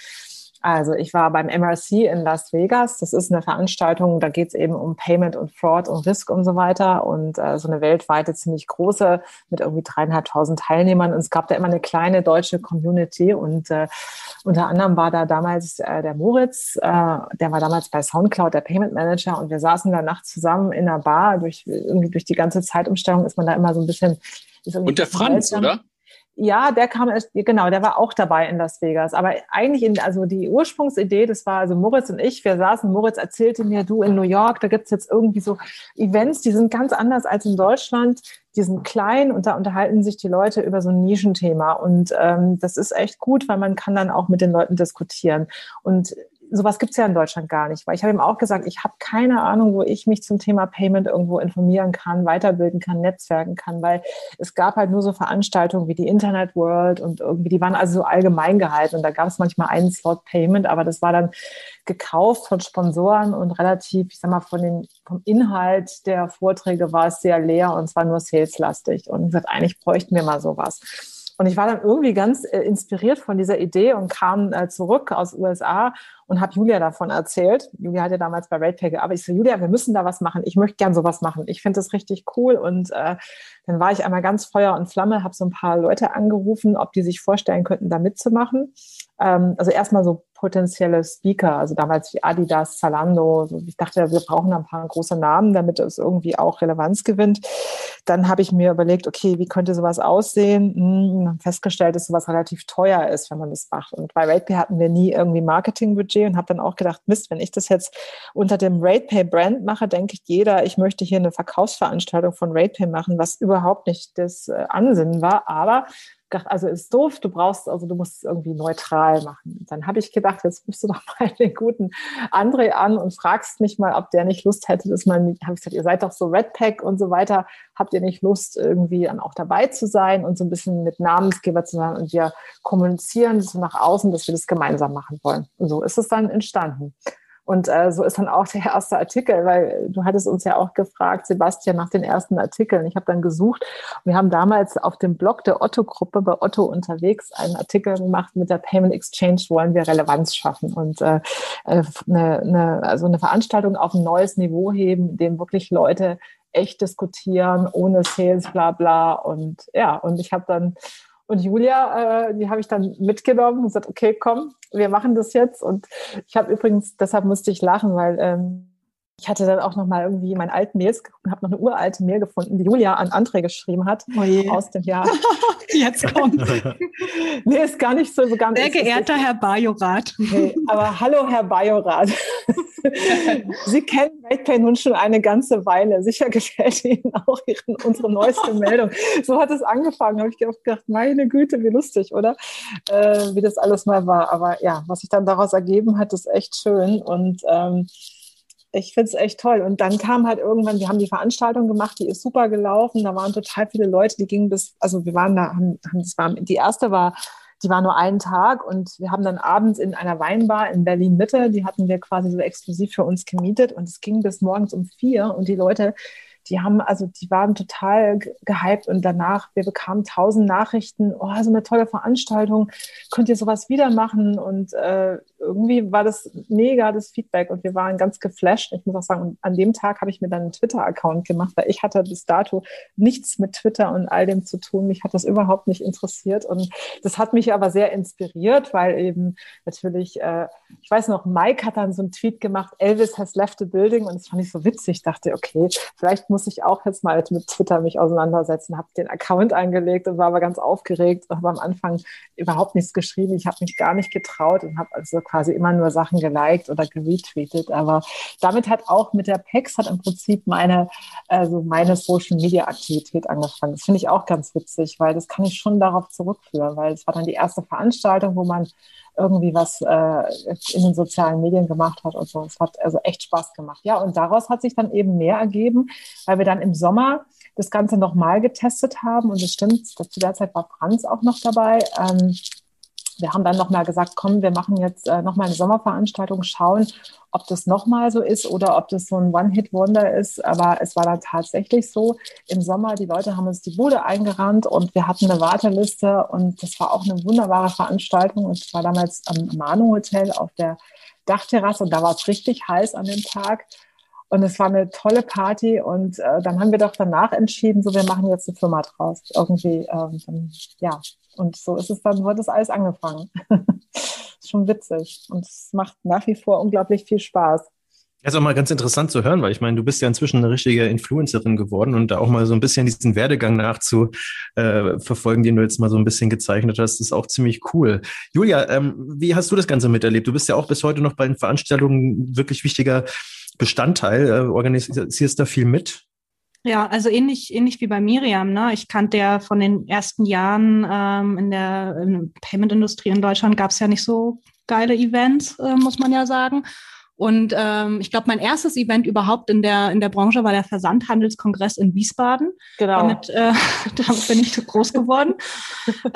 Also ich war beim MRC in Las Vegas. Das ist eine Veranstaltung, da geht es eben um Payment und Fraud und Risk und so weiter. Und äh, so eine weltweite, ziemlich große mit irgendwie dreieinhalbtausend Teilnehmern. Und es gab da immer eine kleine deutsche Community. Und äh, unter anderem war da damals äh, der Moritz, äh, der war damals bei Soundcloud, der Payment Manager. Und wir saßen da nachts zusammen in einer Bar. Durch, irgendwie durch die ganze Zeitumstellung ist man da immer so ein bisschen...
Und der Franz, seltsam. oder?
Ja, der kam erst, genau, der war auch dabei in Las Vegas. Aber eigentlich in, also die Ursprungsidee, das war also Moritz und ich, wir saßen, Moritz erzählte mir, du in New York, da gibt's jetzt irgendwie so Events, die sind ganz anders als in Deutschland. Die sind klein und da unterhalten sich die Leute über so ein Nischenthema. Und ähm, das ist echt gut, weil man kann dann auch mit den Leuten diskutieren. Und sowas gibt's ja in Deutschland gar nicht, weil ich habe ihm auch gesagt, ich habe keine Ahnung, wo ich mich zum Thema Payment irgendwo informieren kann, weiterbilden kann, netzwerken kann, weil es gab halt nur so Veranstaltungen wie die Internet World und irgendwie, die waren also so allgemein gehalten und da gab es manchmal einen Slot Payment, aber das war dann gekauft von Sponsoren und relativ, ich sag mal, von den, vom Inhalt der Vorträge war es sehr leer und zwar nur saleslastig und gesagt, eigentlich bräuchten wir mal sowas. Und ich war dann irgendwie ganz äh, inspiriert von dieser Idee und kam äh, zurück aus USA und habe Julia davon erzählt. Julia hat ja damals bei RatePay gearbeitet. Ich so, Julia, wir müssen da was machen. Ich möchte gern sowas machen. Ich finde das richtig cool. Und äh, dann war ich einmal ganz Feuer und Flamme, habe so ein paar Leute angerufen, ob die sich vorstellen könnten, da mitzumachen. Ähm, also erstmal so potenzielle Speaker, also damals wie Adidas, Zalando. Ich dachte, wir brauchen ein paar große Namen, damit es irgendwie auch Relevanz gewinnt. Dann habe ich mir überlegt, okay, wie könnte sowas aussehen? Hm, festgestellt, dass sowas relativ teuer ist, wenn man das macht. Und bei RatePay hatten wir nie irgendwie Marketingbudget und habe dann auch gedacht, Mist, wenn ich das jetzt unter dem RatePay-Brand mache, denke ich jeder, ich möchte hier eine Verkaufsveranstaltung von RatePay machen, was überhaupt nicht das äh, Ansinnen war. Aber gedacht, also ist doof, du brauchst, also du musst es irgendwie neutral machen. Dann habe ich gedacht, jetzt rufst du doch mal den guten André an und fragst mich mal, ob der nicht Lust hätte, dass man, habe ich gesagt, ihr seid doch so Redpack und so weiter, habt ihr nicht Lust, irgendwie dann auch dabei zu sein und so ein bisschen mit Namensgeber zu sein und wir kommunizieren so nach außen, dass wir das gemeinsam machen wollen. Und so ist es dann entstanden. Und äh, so ist dann auch der erste Artikel, weil du hattest uns ja auch gefragt, Sebastian, nach den ersten Artikeln. Ich habe dann gesucht. Wir haben damals auf dem Blog der Otto-Gruppe bei Otto unterwegs einen Artikel gemacht mit der Payment Exchange, wollen wir Relevanz schaffen und äh, äh eine, eine, also eine Veranstaltung auf ein neues Niveau heben, in dem wirklich Leute echt diskutieren, ohne Sales, bla bla. Und ja, und ich habe dann und Julia, äh, die habe ich dann mitgenommen und gesagt, okay, komm, wir machen das jetzt. Und ich habe übrigens, deshalb musste ich lachen, weil ähm, ich hatte dann auch noch mal irgendwie meinen alten Mails geguckt und habe noch eine uralte Mail gefunden, die Julia an André geschrieben hat
oh
aus dem Jahr.
Jetzt kommt.
nee, ist gar nicht so, ganz.
Sehr geehrter Herr Bajorat.
Nee, aber hallo, Herr Bajorat. Sie kennen RatePay nun schon eine ganze Weile. Sicher gefällt Ihnen auch Ihren, unsere neueste Meldung. So hat es angefangen. Habe ich gedacht, meine Güte, wie lustig, oder? Äh, wie das alles mal war. Aber ja, was sich dann daraus ergeben hat, ist echt schön. Und ähm, ich finde es echt toll. Und dann kam halt irgendwann, wir haben die Veranstaltung gemacht, die ist super gelaufen. Da waren total viele Leute, die gingen bis, also wir waren da, haben, das war, die erste war, die war nur einen Tag und wir haben dann abends in einer Weinbar in Berlin Mitte, die hatten wir quasi so exklusiv für uns gemietet und es ging bis morgens um vier und die Leute, die haben, also die waren total gehypt und danach, wir bekamen tausend Nachrichten, oh, so eine tolle Veranstaltung, könnt ihr sowas wieder machen? Und äh, irgendwie war das mega, das Feedback und wir waren ganz geflasht. Ich muss auch sagen, an dem Tag habe ich mir dann einen Twitter-Account gemacht, weil ich hatte bis dato nichts mit Twitter und all dem zu tun. Mich hat das überhaupt nicht interessiert und das hat mich aber sehr inspiriert, weil eben natürlich, äh, ich weiß noch, Mike hat dann so einen Tweet gemacht, Elvis has left the building und das fand ich so witzig. Ich dachte, okay, vielleicht muss ich auch jetzt mal mit Twitter mich auseinandersetzen, habe den Account angelegt und war aber ganz aufgeregt, habe am Anfang überhaupt nichts geschrieben. Ich habe mich gar nicht getraut und habe also quasi immer nur Sachen geliked oder geretweetet. Aber damit hat auch mit der PEX hat im Prinzip meine, also meine Social Media Aktivität angefangen. Das finde ich auch ganz witzig, weil das kann ich schon darauf zurückführen, weil es war dann die erste Veranstaltung, wo man irgendwie was äh, in den sozialen Medien gemacht hat und so. Es hat also echt Spaß gemacht. Ja, und daraus hat sich dann eben mehr ergeben, weil wir dann im Sommer das Ganze nochmal getestet haben. Und es stimmt, zu der Zeit war Franz auch noch dabei. Ähm, wir haben dann nochmal gesagt, komm, wir machen jetzt äh, nochmal eine Sommerveranstaltung, schauen, ob das nochmal so ist oder ob das so ein One-Hit-Wonder ist. Aber es war dann tatsächlich so. Im Sommer, die Leute haben uns die Bude eingerannt und wir hatten eine Warteliste und das war auch eine wunderbare Veranstaltung. Und es war damals am Manu Hotel auf der Dachterrasse und da war es richtig heiß an dem Tag. Und es war eine tolle Party und äh, dann haben wir doch danach entschieden, so wir machen jetzt eine Firma draus. Irgendwie, ähm, dann, ja, und so ist es dann, wird das alles angefangen. ist schon witzig und es macht nach wie vor unglaublich viel Spaß.
Das ist auch mal ganz interessant zu hören, weil ich meine, du bist ja inzwischen eine richtige Influencerin geworden und da auch mal so ein bisschen diesen Werdegang nachzuverfolgen, äh, den du jetzt mal so ein bisschen gezeichnet hast, ist auch ziemlich cool. Julia, ähm, wie hast du das Ganze miterlebt? Du bist ja auch bis heute noch bei den Veranstaltungen wirklich wichtiger Bestandteil. Äh, organisierst da viel mit?
Ja, also ähnlich, ähnlich wie bei Miriam. Ne? Ich kannte ja von den ersten Jahren ähm, in der Payment-Industrie in Deutschland gab es ja nicht so geile Events, äh, muss man ja sagen. Und ähm, ich glaube, mein erstes Event überhaupt in der, in der Branche war der Versandhandelskongress in Wiesbaden.
Genau.
Damit, äh, damit bin ich so groß geworden.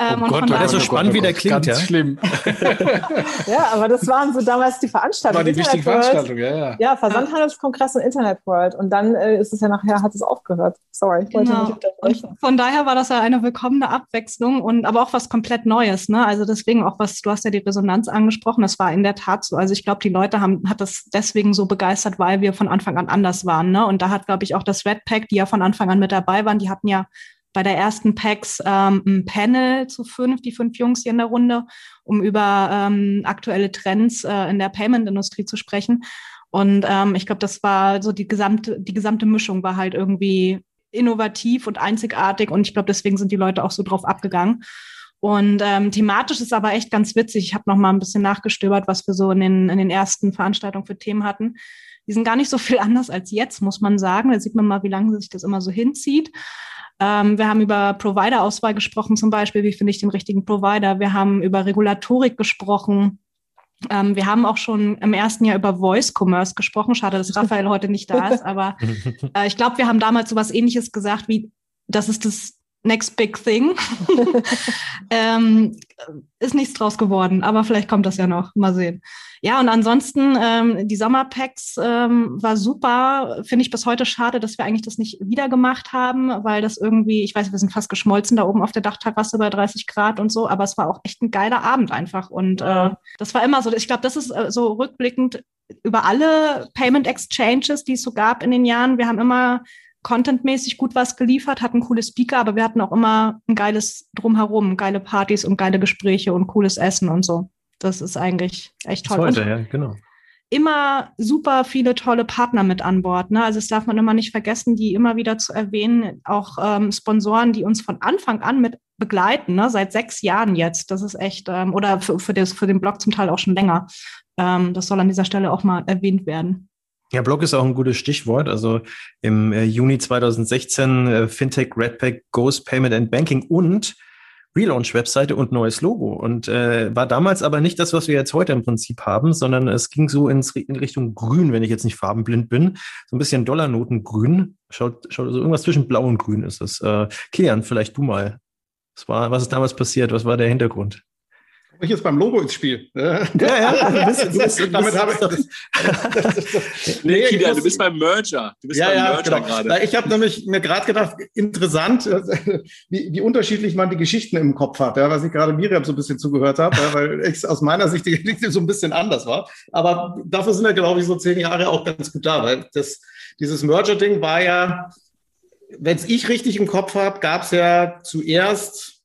Ähm, oh Gott, war das so spannend, wie der klingt,
Ganz
ja?
schlimm.
ja, aber das waren so damals die Veranstaltungen.
War die wichtigen Veranstaltungen, ja, ja.
Ja, Versandhandelskongress und Internet World. Und dann äh, ist es ja nachher, hat es aufgehört. Sorry, ich wollte
genau.
nicht unterbrechen.
Und von daher war das ja eine willkommene Abwechslung und aber auch was komplett Neues. Ne? Also deswegen auch was, du hast ja die Resonanz angesprochen, das war in der Tat so. Also ich glaube, die Leute haben, hat das deswegen so begeistert, weil wir von Anfang an anders waren. Ne? Und da hat, glaube ich, auch das Red Pack, die ja von Anfang an mit dabei waren, die hatten ja bei der ersten PAX ähm, ein Panel zu fünf, die fünf Jungs hier in der Runde, um über ähm, aktuelle Trends äh, in der Payment-Industrie zu sprechen. Und ähm, ich glaube, das war so die gesamte, die gesamte Mischung war halt irgendwie innovativ und einzigartig. Und ich glaube, deswegen sind die Leute auch so drauf abgegangen. Und ähm, thematisch ist aber echt ganz witzig. Ich habe noch mal ein bisschen nachgestöbert, was wir so in den, in den ersten Veranstaltungen für Themen hatten. Die sind gar nicht so viel anders als jetzt, muss man sagen. Da sieht man mal, wie lange sich das immer so hinzieht. Ähm, wir haben über Provider-Auswahl gesprochen, zum Beispiel, wie finde ich den richtigen Provider. Wir haben über Regulatorik gesprochen. Ähm, wir haben auch schon im ersten Jahr über Voice Commerce gesprochen. Schade, dass Raphael heute nicht da ist, aber äh, ich glaube, wir haben damals so was ähnliches gesagt wie, das ist das Next Big Thing. ähm, ist nichts draus geworden, aber vielleicht kommt das ja noch. Mal sehen. Ja, und ansonsten, ähm, die Sommerpacks ähm, war super. Finde ich bis heute schade, dass wir eigentlich das nicht wieder gemacht haben, weil das irgendwie, ich weiß, wir sind fast geschmolzen da oben auf der Dachterrasse bei 30 Grad und so, aber es war auch echt ein geiler Abend einfach. Und äh, das war immer so, ich glaube, das ist äh, so rückblickend über alle Payment Exchanges, die es so gab in den Jahren. Wir haben immer contentmäßig gut was geliefert, hatten coole Speaker, aber wir hatten auch immer ein geiles Drumherum, geile Partys und geile Gespräche und cooles Essen und so. Das ist eigentlich echt toll.
Heute, ja, genau.
Immer super viele tolle Partner mit an Bord. Ne? Also das darf man immer nicht vergessen, die immer wieder zu erwähnen. Auch ähm, Sponsoren, die uns von Anfang an mit begleiten, ne? seit sechs Jahren jetzt. Das ist echt, ähm, oder für, für, das, für den Blog zum Teil auch schon länger. Ähm, das soll an dieser Stelle auch mal erwähnt werden.
Ja, Blog ist auch ein gutes Stichwort. Also im äh, Juni 2016 äh, Fintech Redpack Goes Payment and Banking und Relaunch-Webseite und neues Logo. Und äh, war damals aber nicht das, was wir jetzt heute im Prinzip haben, sondern es ging so ins, in Richtung Grün, wenn ich jetzt nicht farbenblind bin. So ein bisschen Dollarnotengrün. Schaut, schaut also irgendwas zwischen Blau und Grün ist das. Äh, Kilian, vielleicht du mal. Was war, was ist damals passiert? Was war der Hintergrund?
Ich jetzt beim Logo ins Spiel.
Ja, ja, du bist, du bist,
damit habe ich das.
nee, Kilian, du bist beim Merger. Du bist
ja,
beim
ja,
Merger
genau.
gerade.
Ich habe nämlich mir gerade gedacht, interessant, wie, wie unterschiedlich man die Geschichten im Kopf hat, ja, was ich gerade Miriam so ein bisschen zugehört habe, ja, weil es aus meiner Sicht die Geschichte so ein bisschen anders war. Aber dafür sind wir, glaube ich, so zehn Jahre auch ganz gut da, weil das, dieses Merger-Ding war ja, wenn es ich richtig im Kopf habe, gab es ja zuerst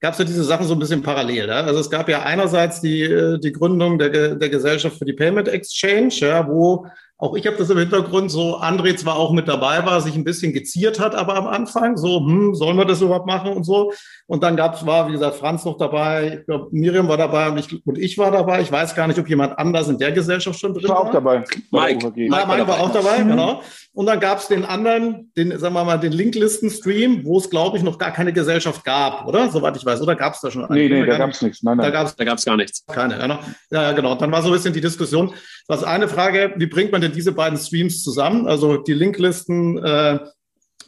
gab es ja diese Sachen so ein bisschen parallel. Ja? Also es gab ja einerseits die, äh, die Gründung der, der Gesellschaft für die Payment Exchange, ja, wo auch ich habe das im Hintergrund so, André zwar auch mit dabei war, sich ein bisschen geziert hat, aber am Anfang so, hm, sollen wir das überhaupt machen und so. Und dann gab's, war, wie gesagt, Franz noch dabei, ich glaube, Miriam war dabei und ich, und ich war dabei. Ich weiß gar nicht, ob jemand anders in der Gesellschaft schon drin
Ich war auch dabei.
Mike.
Mike, Mike war auch dabei, mhm. genau. Und dann gab's den anderen, den, sagen wir mal, den Linklisten-Stream, wo es, glaube ich, noch gar keine Gesellschaft gab, oder? Soweit ich weiß. Oder gab's da schon?
Nee, nee, da gab's nichts. Nein, nein.
Da gab's,
Da gab's gar nichts.
keine, genau. Ja, genau. Dann war so ein bisschen die Diskussion. Das eine Frage, wie bringt man denn diese beiden Streams zusammen? Also die Linklisten, äh,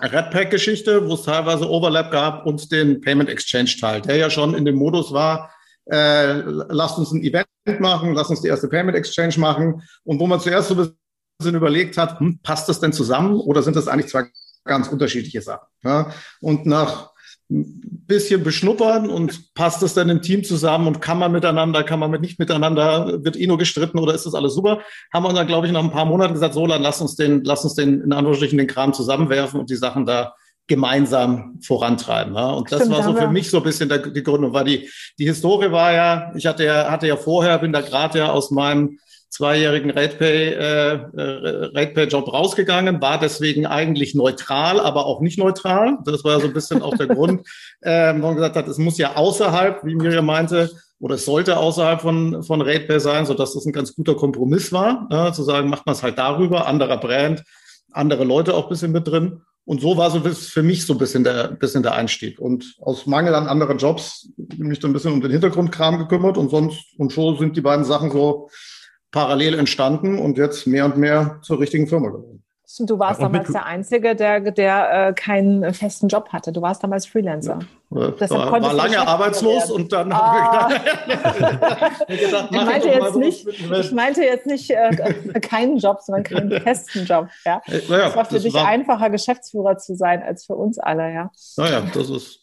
Redpack-Geschichte, wo es teilweise Overlap gab und den Payment Exchange-Teil, der ja schon in dem Modus war, äh, lasst uns ein Event machen, lasst uns die erste Payment Exchange machen. Und wo man zuerst so ein bisschen überlegt hat, hm, passt das denn zusammen oder sind das eigentlich zwei ganz unterschiedliche Sachen? Ja? Und nach ein bisschen beschnuppern und passt das dann im Team zusammen und kann man miteinander, kann man mit nicht miteinander, wird eh nur gestritten oder ist das alles super? Haben wir dann, glaube ich, nach ein paar Monaten gesagt, so, dann lass uns den, lass uns den, in Anführungsstrichen, den Kram zusammenwerfen und die Sachen da gemeinsam vorantreiben. Ja? Und das Stimmt, war so für mich so ein bisschen der, die Gründung, weil die, die Historie war ja, ich hatte ja, hatte ja vorher, bin da gerade ja aus meinem zweijährigen RatePay, äh, äh, RatePay-Job rausgegangen, war deswegen eigentlich neutral, aber auch nicht neutral. Das war so ein bisschen auch der Grund, äh, wo man gesagt hat, es muss ja außerhalb, wie Miriam meinte, oder es sollte außerhalb von, von RatePay sein, sodass das ein ganz guter Kompromiss war, äh, zu sagen, macht man es halt darüber, anderer Brand, andere Leute auch ein bisschen mit drin. Und so war so für mich so ein bisschen der, bisschen der Einstieg. Und aus Mangel an anderen Jobs bin ich dann ein bisschen um den Hintergrundkram gekümmert und sonst, und schon sind die beiden Sachen so parallel entstanden und jetzt mehr und mehr zur richtigen Firma geworden.
Du warst ja, damals der Einzige, der, der äh, keinen festen Job hatte. Du warst damals Freelancer.
Ja. Deshalb war, war lange arbeitslos und dann ah.
habe ich gedacht, ich, meinte jetzt nicht, ich meinte jetzt nicht äh, keinen Job, sondern keinen festen Job. Ja? ja das war für das dich war, einfacher, Geschäftsführer zu sein als für uns alle. Ja,
naja, das ist.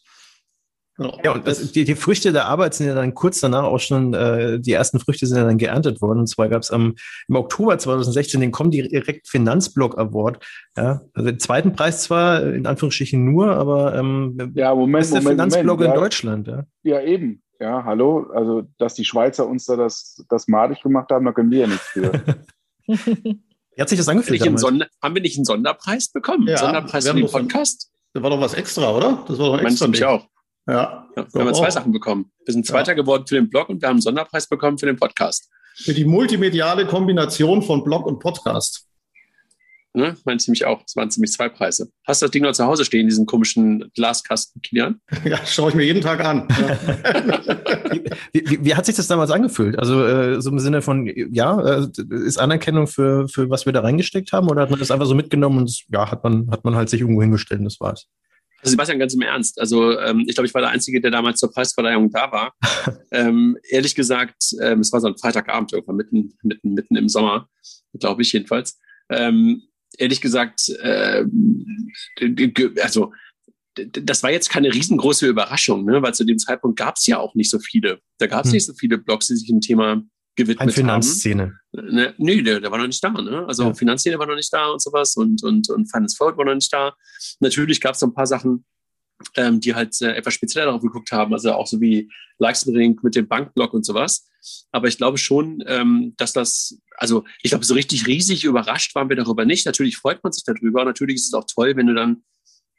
Ja, und das, die, die Früchte der Arbeit sind ja dann kurz danach auch schon, äh, die ersten Früchte sind ja dann geerntet worden. Und zwar gab es im Oktober 2016 den Comdirect Finanzblog Award. Ja, also den zweiten Preis zwar, in Anführungsstrichen nur, aber ähm,
ja, Moment,
bester
Moment,
Finanzblog
Moment,
in Deutschland. Ja.
ja, eben. Ja, hallo. Also, dass die Schweizer uns da das, das madig gemacht haben, da können wir ja nichts für.
Wie hat sich das angefühlt?
haben wir nicht einen Sonderpreis bekommen? Ja, Sonderpreis für den Podcast?
Das war doch was extra, oder?
Das war doch extra. Meinst du mich auch? Ja. ja wir haben zwei Sachen bekommen. Wir sind Zweiter ja. geworden für den Blog und wir haben einen Sonderpreis bekommen für den Podcast.
Für die multimediale Kombination von Blog und Podcast.
Ne, meinte ziemlich auch. Es waren ziemlich zwei Preise. Hast du das Ding noch zu Hause stehen, diesen komischen Glaskasten, Kilian?
Ja, schaue ich mir jeden Tag an.
wie, wie, wie, hat sich das damals angefühlt? Also äh, so im Sinne von, ja, äh, ist Anerkennung für, für was wir da reingesteckt haben oder hat man das einfach so mitgenommen und ja, hat man, hat man halt sich irgendwo hingestellt und das war's?
Also Sebastian, ganz im Ernst. Also ähm, ich glaube, ich war der Einzige, der damals zur Preisverleihung da war. ähm, ehrlich gesagt, ähm, es war so ein Freitagabend irgendwann mitten, mitten, mitten im Sommer, glaube ich jedenfalls. Ähm, ehrlich gesagt, äh, also das war jetzt keine riesengroße Überraschung, ne? weil zu dem Zeitpunkt gab es ja auch nicht so viele. Da gab es hm. nicht so viele Blogs, die sich dem Thema gewidmet Ein
Finanzszene.
haben. Ne, nee, der, der war noch nicht da. Ne? Also ja. Finanzszene war noch nicht da und sowas und, und, und Finance Forward war noch nicht da. Natürlich gab es so ein paar Sachen, ähm, die halt äh, etwas spezieller darauf geguckt haben, also auch so wie Likes mit dem Bankblock und sowas. Aber ich glaube schon, ähm, dass das, also ich glaube, so richtig riesig überrascht waren wir darüber nicht. Natürlich freut man sich darüber. Natürlich ist es auch toll, wenn du dann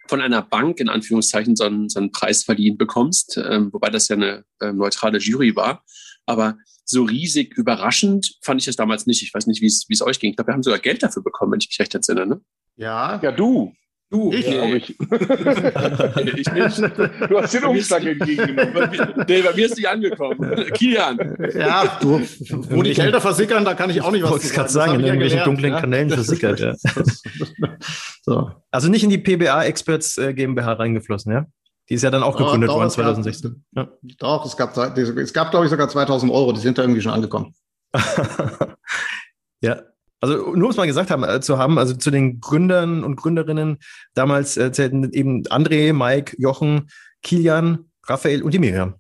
von einer Bank in Anführungszeichen so einen, so einen Preis verliehen bekommst, ähm, wobei das ja eine äh, neutrale Jury war. Aber so riesig überraschend fand ich das damals nicht. Ich weiß nicht, wie es euch ging. Ich glaube, wir haben sogar Geld dafür bekommen, wenn ich mich recht entsinne. Ne?
Ja. Ja, du. Du, ich, ja, ich. ich nicht. Du hast den Umschlag entgegengenommen.
nee, bei mir ist nicht angekommen. Kilian.
Ja, du, wo die Gelder versickern, da kann ich auch nicht was
sagen. Ich gerade sagen, in irgendwelchen dunklen ja? Kanälen versickert. Ja. so. Also nicht in die PBA Experts äh, GmbH reingeflossen, ja? Die ist ja dann auch gegründet worden 2016.
ja. Doch, es gab, es gab, glaube ich, sogar 2000 Euro. Die sind da irgendwie schon angekommen.
ja. Also nur um es mal gesagt haben, äh, zu haben, also zu den Gründern und Gründerinnen damals äh, zählten eben André, Mike, Jochen, Kilian, Raphael und die Miriam.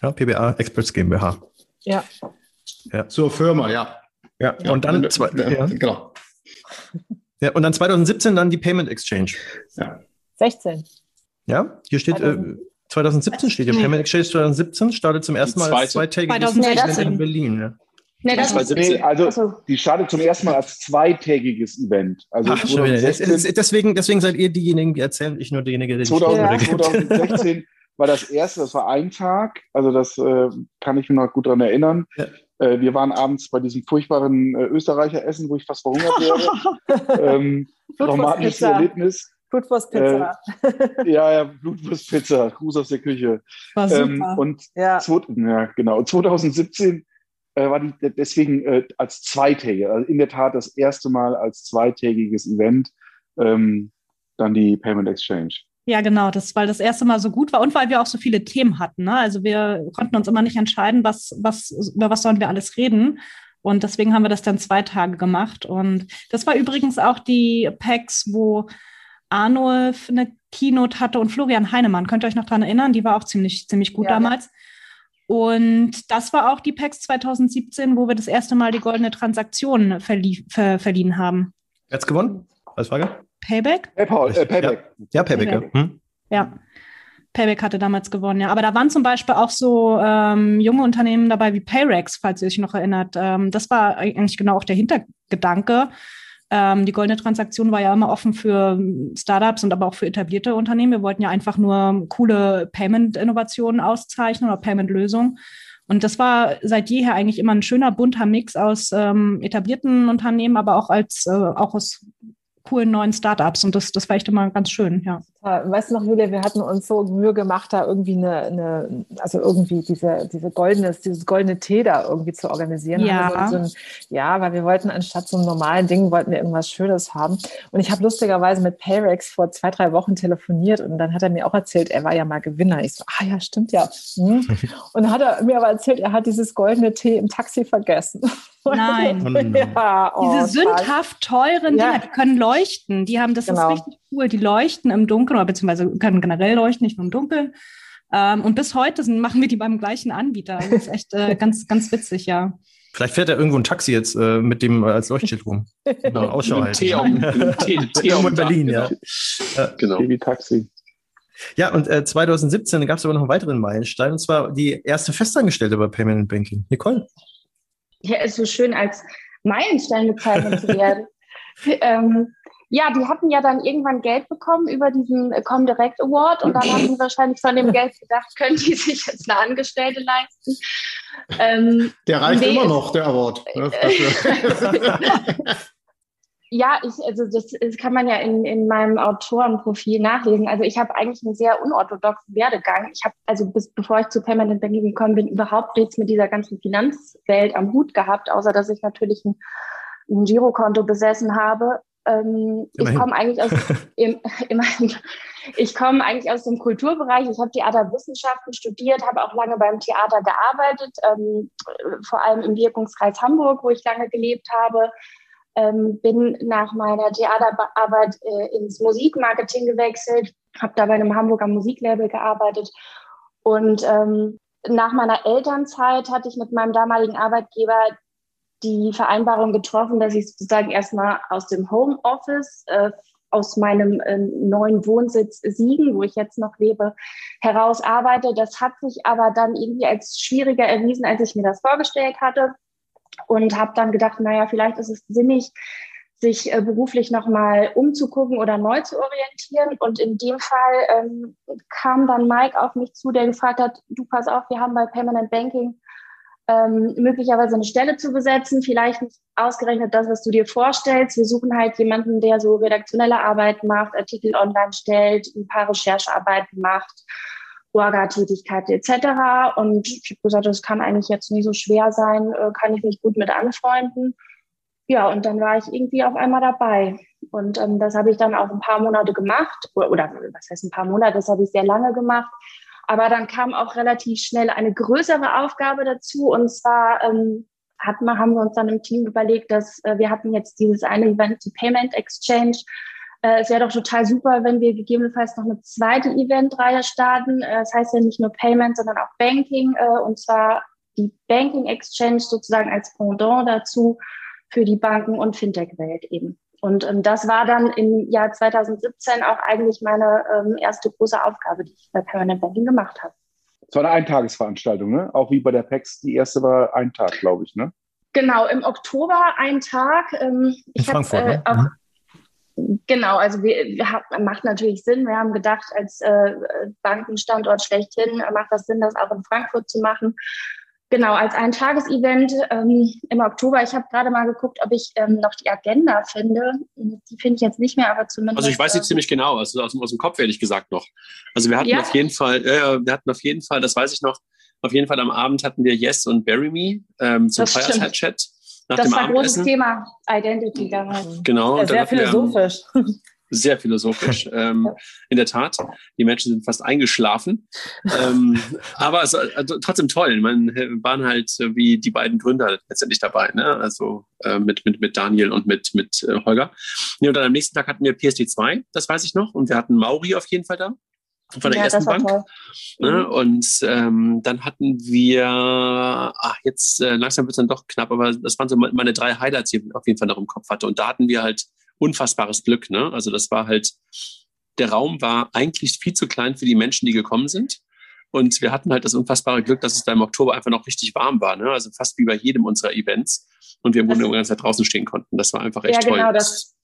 Ja, PBA Experts GmbH.
Ja.
ja. Zur Firma, ja.
Ja, ja und dann zwei, ja. genau. Ja, und dann 2017 dann die Payment Exchange.
Ja. 16.
Ja, hier steht, äh, 2017 steht hier, nee. Payment Exchange 2017 startet zum ersten Mal als zweitägiges
Event
in Berlin. Ja.
Nee, das war nee, also die startet zum ersten Mal als zweitägiges Event. Also Ach,
2016, deswegen, deswegen seid ihr diejenigen, die erzählen, ich nur derjenige, der
2000, 2016 war das erste, das war ein Tag, also das äh, kann ich mir noch gut daran erinnern. Ja. Äh, wir waren abends bei diesem furchtbaren äh, Österreicher Essen, wo ich fast verhungert wäre. ähm, traumatisches Erlebnis.
Blutwurstpizza.
Äh, ja, ja, Blutwurstpizza, Gruß aus der Küche.
War super. Ähm,
und ja. Zwei, ja, genau. 2017 äh, war die deswegen äh, als zweitägige, also in der Tat das erste Mal als zweitägiges Event, ähm, dann die Payment Exchange.
Ja, genau, das, weil das erste Mal so gut war und weil wir auch so viele Themen hatten. Ne? Also wir konnten uns immer nicht entscheiden, was, was, über was sollen wir alles reden. Und deswegen haben wir das dann zwei Tage gemacht. Und das war übrigens auch die PAX, wo Arnulf eine Keynote hatte und Florian Heinemann. Könnt ihr euch noch dran erinnern? Die war auch ziemlich, ziemlich gut ja, damals. Und das war auch die PAX 2017, wo wir das erste Mal die goldene Transaktion verlie ver verliehen haben.
Wer hat's gewonnen? Als Frage?
Payback?
PayPal, äh, Payback.
Ja, ja Payback, Payback. Ja. Hm?
ja. Payback hatte damals gewonnen, ja. Aber da waren zum Beispiel auch so ähm, junge Unternehmen dabei wie Payrex, falls ihr euch noch erinnert. Ähm, das war eigentlich genau auch der Hintergedanke. Ähm, die goldene Transaktion war ja immer offen für Startups und aber auch für etablierte Unternehmen. Wir wollten ja einfach nur coole Payment-Innovationen auszeichnen oder Payment-Lösungen. Und das war seit jeher eigentlich immer ein schöner bunter Mix aus ähm, etablierten Unternehmen, aber auch als äh, auch aus coolen neuen Startups und das, das war echt immer ganz schön, ja.
Weißt du noch, Julia, wir hatten uns so Mühe gemacht, da irgendwie eine, eine also irgendwie diese, diese goldene, dieses goldene Tee da irgendwie zu organisieren.
Ja.
So ein, ja, weil wir wollten anstatt so einem normalen Ding, wollten wir irgendwas Schönes haben. Und ich habe lustigerweise mit Payrex vor zwei, drei Wochen telefoniert und dann hat er mir auch erzählt, er war ja mal Gewinner. Ich so, ah ja, stimmt ja. Hm. Und dann hat er mir aber erzählt, er hat dieses goldene Tee im Taxi vergessen.
Nein. ja, oh, Diese sündhaft teuren ja. Dinger, die können leuchten. Die haben, das genau. ist richtig cool. Die leuchten im Dunkeln oder beziehungsweise können generell leuchten, nicht nur im Dunkeln. Ähm, und bis heute sind, machen wir die beim gleichen Anbieter. Das ist echt äh, ganz, ganz witzig, ja.
Vielleicht fährt er irgendwo ein Taxi jetzt äh, mit dem äh, als Leuchtschild rum. Genau, Ausschau halt.
Tee,
Irgendwo in Berlin, ja.
Genau. Wie Taxi.
Ja, und äh, 2017 gab es aber noch einen weiteren Meilenstein, und zwar die erste Festangestellte bei Payment Banking. Nicole?
Ja, ist so schön als Meilenstein bezeichnet zu werden. ähm, ja, die hatten ja dann irgendwann Geld bekommen über diesen äh, Comdirect Award und dann haben sie wahrscheinlich von dem Geld gedacht, können die sich jetzt eine Angestellte leisten?
Ähm, der reicht nee, immer noch, der Award. Ne,
ja, ich, also das, das kann man ja in, in meinem Autorenprofil nachlesen. Also ich habe eigentlich einen sehr unorthodoxen Werdegang. Ich habe, also bis, bevor ich zu Permanent Banking gekommen bin, überhaupt nichts mit dieser ganzen Finanzwelt am Hut gehabt, außer dass ich natürlich ein, ein Girokonto besessen habe. Ähm, ich komme eigentlich aus im, immerhin, ich komme eigentlich aus dem Kulturbereich. Ich habe Theaterwissenschaften studiert, habe auch lange beim Theater gearbeitet, ähm, vor allem im Wirkungskreis Hamburg, wo ich lange gelebt habe. Ähm, bin nach meiner Theaterarbeit äh, ins Musikmarketing gewechselt, habe da bei einem Hamburger Musiklabel gearbeitet. Und ähm, nach meiner Elternzeit hatte ich mit meinem damaligen Arbeitgeber die Vereinbarung getroffen, dass ich sozusagen erstmal aus dem Homeoffice, äh, aus meinem äh, neuen Wohnsitz Siegen, wo ich jetzt noch lebe, heraus arbeite. Das hat sich aber dann irgendwie als schwieriger erwiesen, als ich mir das vorgestellt hatte und habe dann gedacht, naja, vielleicht ist es sinnig, sich äh, beruflich nochmal umzugucken oder neu zu orientieren. Und in dem Fall ähm, kam dann Mike auf mich zu, der gefragt hat, du pass auf, wir haben bei Permanent Banking ähm, möglicherweise eine Stelle zu besetzen, vielleicht nicht ausgerechnet das, was du dir vorstellst. Wir suchen halt jemanden, der so redaktionelle Arbeit macht, Artikel online stellt, ein paar Recherchearbeiten macht Orga-Tätigkeiten etc. Und ich habe gesagt, das kann eigentlich jetzt nie so schwer sein, äh, kann ich mich gut mit anfreunden. Ja, und dann war ich irgendwie auf einmal dabei. Und ähm, das habe ich dann auch ein paar Monate gemacht. Oder, oder was heißt ein paar Monate, das habe ich sehr lange gemacht. Aber dann kam auch relativ schnell eine größere Aufgabe dazu. Und zwar ähm, hat, haben wir uns dann im Team überlegt, dass äh, wir hatten jetzt dieses eine Event, die Payment Exchange, äh, es wäre doch total super, wenn wir gegebenenfalls noch eine zweite Eventreihe starten. Äh, das heißt ja nicht nur Payment, sondern auch Banking äh, und zwar die Banking Exchange sozusagen als Pendant dazu für die Banken- und Fintech-Welt eben. Und ähm, das war dann im Jahr 2017 auch eigentlich meine ähm, erste große Aufgabe, die ich bei Permanent Banking gemacht habe.
Es war eine Eintagesveranstaltung, ne? Auch wie bei der PEX. Die erste war ein Tag, glaube ich, ne?
Genau, im Oktober ein Tag. Ähm,
ich habe äh,
auch, mhm. Genau, also wir, wir haben, macht natürlich Sinn. Wir haben gedacht, als äh, Bankenstandort schlechthin macht das Sinn, das auch in Frankfurt zu machen. Genau, als ein Tagesevent ähm, im Oktober. Ich habe gerade mal geguckt, ob ich ähm, noch die Agenda finde. Die finde ich jetzt nicht mehr, aber zumindest.
Also ich weiß sie ziemlich genau, also aus, aus, dem Kopf ehrlich gesagt noch. Also wir hatten ja. auf jeden Fall, äh, wir hatten auf jeden Fall, das weiß ich noch, auf jeden Fall am Abend hatten wir Yes und Bury Me ähm, zum Fireside-Chat
nach das dem war ein großes Thema, Identity damals.
Genau.
Ja, sehr philosophisch.
Wir, sehr philosophisch. ähm, in der Tat, die Menschen sind fast eingeschlafen. ähm, aber es, also, trotzdem toll. Man waren halt wie die beiden Gründer letztendlich dabei, ne? Also äh, mit, mit, mit Daniel und mit, mit äh, Holger. Ja, und dann am nächsten Tag hatten wir PSD2, das weiß ich noch. Und wir hatten Mauri auf jeden Fall da von der ja, ersten Bank. Ne? Mhm. Und ähm, dann hatten wir, ach, jetzt äh, langsam wird es dann doch knapp, aber das waren so meine drei Highlights, die ich auf jeden Fall noch im Kopf hatte. Und da hatten wir halt unfassbares Glück. Ne? Also das war halt, der Raum war eigentlich viel zu klein für die Menschen, die gekommen sind. Und wir hatten halt das unfassbare Glück, dass es da im Oktober einfach noch richtig warm war. Ne? Also fast wie bei jedem unserer Events. Und wir im Grunde die ganze Zeit draußen stehen konnten. Das war einfach echt ja, genau, toll.
Das,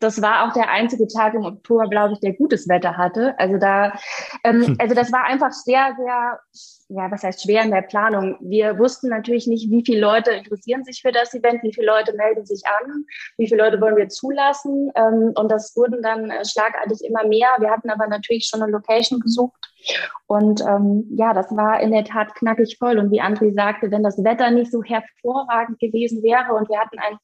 das war auch der einzige Tag im Oktober, glaube ich, der gutes Wetter hatte. Also da, ähm, hm. also das war einfach sehr, sehr, ja, was heißt schwer in der Planung. Wir wussten natürlich nicht, wie viele Leute interessieren sich für das Event, wie viele Leute melden sich an, wie viele Leute wollen wir zulassen. Ähm, und das wurden dann äh, schlagartig immer mehr. Wir hatten aber natürlich schon eine Location gesucht. Und ähm, ja, das war in der Tat knackig voll. Und wie André sagte, wenn das Wetter nicht so hervorragend gewesen wäre und wir hatten ein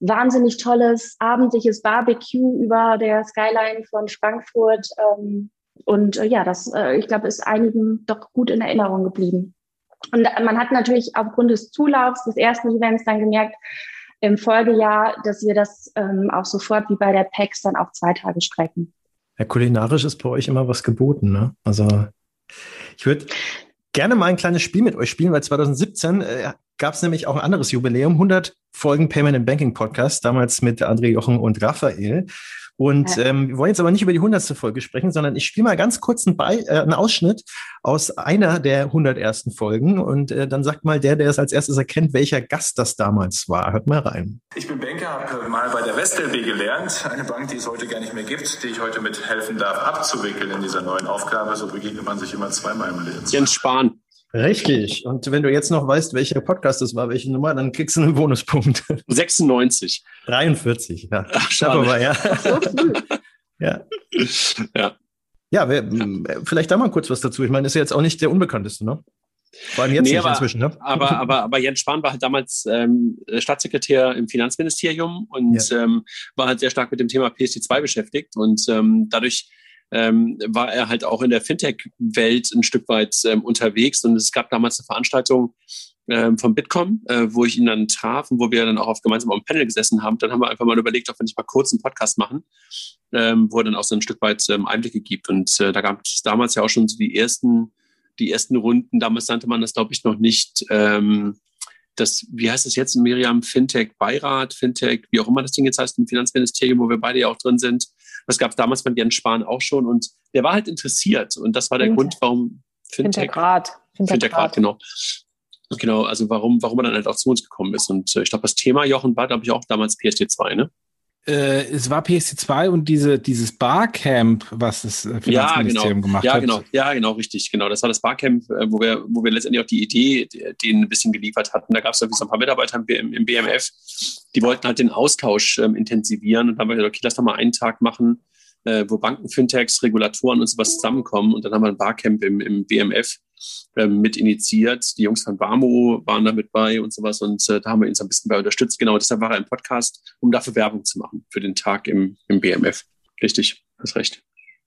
wahnsinnig tolles abendliches Barbecue über der Skyline von Frankfurt. Ähm, und äh, ja, das, äh, ich glaube, ist einigen doch gut in Erinnerung geblieben. Und man hat natürlich aufgrund des Zulaufs des ersten Events dann gemerkt, im Folgejahr, dass wir das ähm, auch sofort wie bei der PEX dann auf zwei Tage strecken.
Ja, kulinarisch ist bei euch immer was geboten, ne? Also ich würde gerne mal ein kleines Spiel mit euch spielen, weil 2017 äh, gab es nämlich auch ein anderes Jubiläum, 100 Folgen Payment and Banking Podcast, damals mit André Jochen und Raphael. Und ja. ähm, wir wollen jetzt aber nicht über die hundertste Folge sprechen, sondern ich spiele mal ganz kurz einen, Be äh, einen Ausschnitt aus einer der 100 ersten Folgen und äh, dann sagt mal der, der es als erstes erkennt, welcher Gast das damals war. Hört mal rein.
Ich bin Banker, habe mal bei der WestLB gelernt, eine Bank, die es heute gar nicht mehr gibt, die ich heute mit helfen darf, abzuwickeln in dieser neuen Aufgabe. So begegnet man sich immer zweimal im Leben.
Jens Spahn.
Richtig. Und wenn du jetzt noch weißt, welcher Podcast das war, welche Nummer, dann kriegst du einen Bonuspunkt.
96.
43, ja. Ach, schade. Aber, ja. ja. Ja. Ja, wer, vielleicht da mal kurz was dazu. Ich meine, ist ja jetzt auch nicht der unbekannteste, ne?
Vor allem jetzt nee, aber, inzwischen, ne? Aber, aber, aber Jens Spahn war halt damals ähm, Staatssekretär im Finanzministerium und ja. ähm, war halt sehr stark mit dem Thema PSD2 beschäftigt und ähm, dadurch ähm, war er halt auch in der Fintech-Welt ein Stück weit ähm, unterwegs. Und es gab damals eine Veranstaltung ähm, vom Bitkom, äh, wo ich ihn dann traf und wo wir dann auch auf gemeinsam am Panel gesessen haben. Dann haben wir einfach mal überlegt, ob wir nicht mal kurz einen Podcast machen, ähm, wo er dann auch so ein Stück weit ähm, Einblicke gibt. Und äh, da gab es damals ja auch schon so die ersten, die ersten Runden. Damals nannte man das, glaube ich, noch nicht. Ähm, das, wie heißt es jetzt, Miriam, Fintech-Beirat, Fintech, wie auch immer das Ding jetzt heißt, im Finanzministerium, wo wir beide ja auch drin sind. Das gab es damals von Jens Spahn auch schon und der war halt interessiert und das war der Fintech. Grund, warum
Fintech. Fintech-Rat.
Fintech-Rat, genau. Genau, also warum, warum er dann halt auch zu uns gekommen ist. Und äh, ich glaube, das Thema Jochen war, glaube ich, auch damals PSD2, ne?
Äh, es war PSD2 und diese, dieses Barcamp, was das
äh, Finanzministerium ja, genau. gemacht ja, hat. Genau. Ja, genau, richtig. Genau. Das war das Barcamp, äh, wo wir, wo wir letztendlich auch die Idee denen ein bisschen geliefert hatten. Da gab es so ein paar Mitarbeiter im, im, BMF, die wollten halt den Austausch ähm, intensivieren und dann haben wir gesagt, okay, lass doch mal einen Tag machen, äh, wo Banken, Fintechs, Regulatoren und sowas zusammenkommen. Und dann haben wir ein Barcamp im, im BMF ähm, mit initiiert. Die Jungs von Barmo waren da mit bei und sowas und äh, da haben wir ihn so ein bisschen bei unterstützt. Genau, deshalb war er im Podcast, um dafür Werbung zu machen für den Tag im, im BMF. Richtig, hast recht.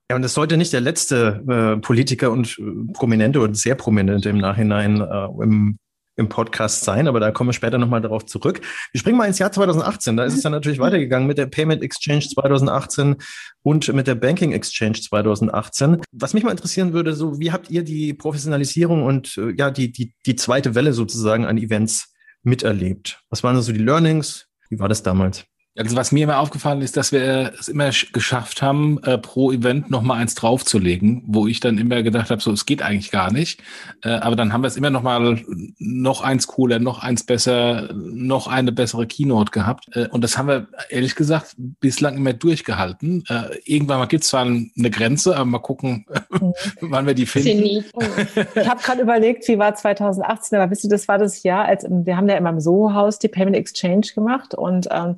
Ja, und es sollte nicht der letzte äh, Politiker und äh, Prominente und sehr Prominente im Nachhinein äh, im im Podcast sein, aber da kommen wir später nochmal darauf zurück. Wir springen mal ins Jahr 2018. Da ist es dann natürlich weitergegangen mit der Payment Exchange 2018 und mit der Banking Exchange 2018. Was mich mal interessieren würde, so wie habt ihr die Professionalisierung und äh, ja die, die, die zweite Welle sozusagen an Events miterlebt? Was waren so die Learnings? Wie war das damals?
Also was mir immer aufgefallen ist, dass wir es immer geschafft haben, äh, pro Event noch mal eins draufzulegen, wo ich dann immer gedacht habe, so es geht eigentlich gar nicht. Äh, aber dann haben wir es immer noch mal noch eins cooler, noch eins besser, noch eine bessere Keynote gehabt. Äh, und das haben wir ehrlich gesagt bislang immer durchgehalten. Äh, irgendwann mal gibt es zwar eine Grenze, aber mal gucken, mhm. wann wir die finden.
Ich habe gerade überlegt, wie war 2018, aber wisst ihr, das war das Jahr, als wir haben ja immer im Soho-Haus die Payment Exchange gemacht und ähm,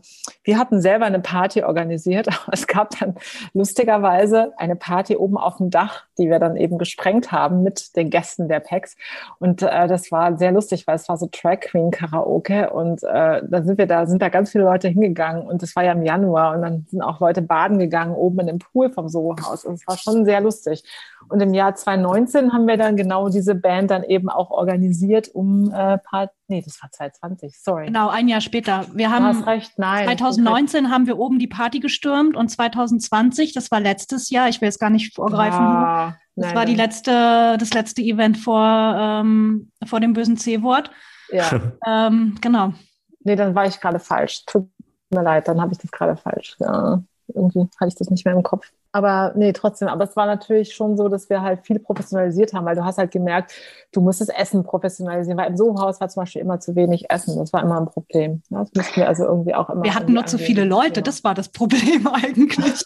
Wir hatten selber eine Party organisiert, aber es gab dann lustigerweise eine Party oben auf dem Dach, die wir dann eben gesprengt haben mit den Gästen der PEX. Und äh, das war sehr lustig, weil es war so Track Queen Karaoke und äh, da sind wir da, sind da ganz viele Leute hingegangen und es war ja im Januar und dann sind auch Leute baden gegangen oben in dem Pool vom Soho-Haus und es war schon sehr lustig. Und im Jahr 2019 haben wir dann genau diese Band dann eben auch organisiert, um äh, Part, nee, das war 2020, sorry.
Genau, ein Jahr später. Wir haben
hast recht, nein.
2019 haben wir oben die Party gestürmt und 2020, das war letztes Jahr, ich will jetzt gar nicht vorgreifen. Ja, das nein, war die letzte, das letzte Event vor, ähm, vor dem bösen C-Wort.
Ja.
ähm, genau.
Nee, dann war ich gerade falsch. Tut mir leid, dann habe ich das gerade falsch. Ja, irgendwie hatte ich das nicht mehr im Kopf. Aber nee, trotzdem. Aber es war natürlich schon so, dass wir halt viel professionalisiert haben, weil du hast halt gemerkt, du musst das Essen professionalisieren, weil im Soho-Haus war zum Beispiel immer zu wenig Essen. Das war immer ein Problem. Das mussten wir also irgendwie auch immer.
Wir hatten nur zu viele Leute, das war das Problem eigentlich.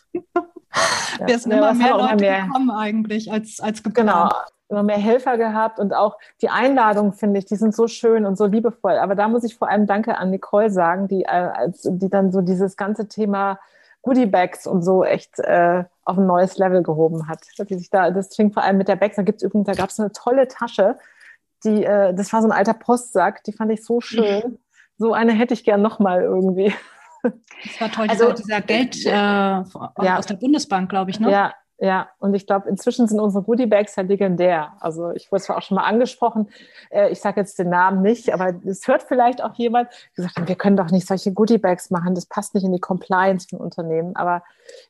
Ja. Wir sind ja, immer mehr Leute mehr. gekommen eigentlich als, als
geplant. Genau, immer mehr Helfer gehabt und auch die Einladungen, finde ich, die sind so schön und so liebevoll. Aber da muss ich vor allem Danke an Nicole sagen, die, äh, die dann so dieses ganze Thema Goodiebags und so echt äh, auf ein neues Level gehoben hat. Die sich da, das fing vor allem mit der Bags. Da gibt's übrigens, da gab es eine tolle Tasche, die, äh, das war so ein alter Postsack, die fand ich so schön. So eine hätte ich gern nochmal irgendwie.
Das war toll, also, dieser, Geld äh, ja. aus der Bundesbank, glaube ich, ne?
Ja, ja, und ich glaube, inzwischen sind unsere Goodiebags ja legendär. Also ich wurde zwar auch schon mal angesprochen, äh, ich sage jetzt den Namen nicht, aber es hört vielleicht auch jemand, gesagt haben, wir können doch nicht solche Goodiebags machen, das passt nicht in die Compliance von Unternehmen. Aber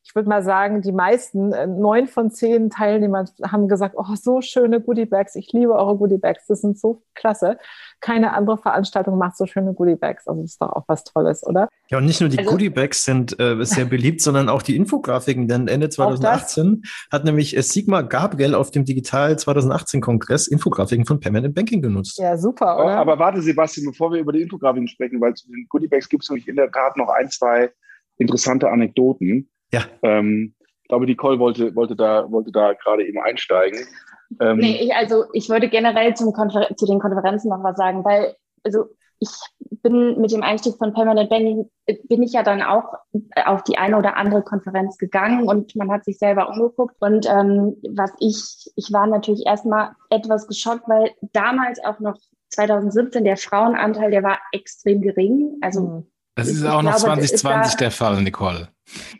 ich würde mal sagen, die meisten, äh, neun von zehn Teilnehmern haben gesagt, oh, so schöne Goodiebags, ich liebe eure Goodiebags, das sind so klasse keine andere Veranstaltung macht so schöne Goodiebags. Also das ist doch auch was Tolles, oder?
Ja, und nicht nur die also, Goodiebags sind äh, sehr beliebt, sondern auch die Infografiken. Denn Ende 2018 hat nämlich äh, Sigmar Gabriel auf dem Digital 2018 Kongress Infografiken von Permanent Banking genutzt.
Ja, super, oder?
Aber warte, Sebastian, bevor wir über die Infografiken sprechen, weil zu den Goodiebags gibt es nämlich in der Tat noch ein, zwei interessante Anekdoten.
Ja.
Ähm, ich glaube, Nicole wollte, wollte da, wollte da gerade eben einsteigen.
Ähm, nee, ich, also ich wollte generell zum Konfer zu den Konferenzen noch was sagen, weil also ich bin mit dem Einstieg von Permanent Banking, bin ich ja dann auch auf die eine oder andere Konferenz gegangen und man hat sich selber umgeguckt. Und ähm, was ich, ich war natürlich erstmal etwas geschockt, weil damals auch noch 2017 der Frauenanteil, der war extrem gering. Also mhm.
das ist auch noch glaube, 2020 der Fall, Nicole.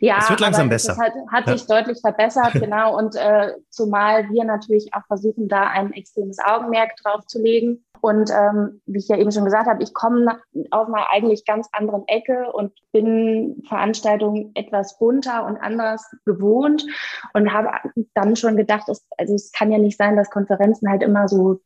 Ja, es wird langsam besser. Hat, hat ja. sich deutlich verbessert, genau. Und äh, zumal wir natürlich auch versuchen, da ein extremes Augenmerk drauf zu legen. Und ähm, wie ich ja eben schon gesagt habe, ich komme aus einer eigentlich ganz anderen Ecke und bin Veranstaltungen etwas bunter und anders gewohnt und habe dann schon gedacht, es, also es kann ja nicht sein, dass Konferenzen halt immer so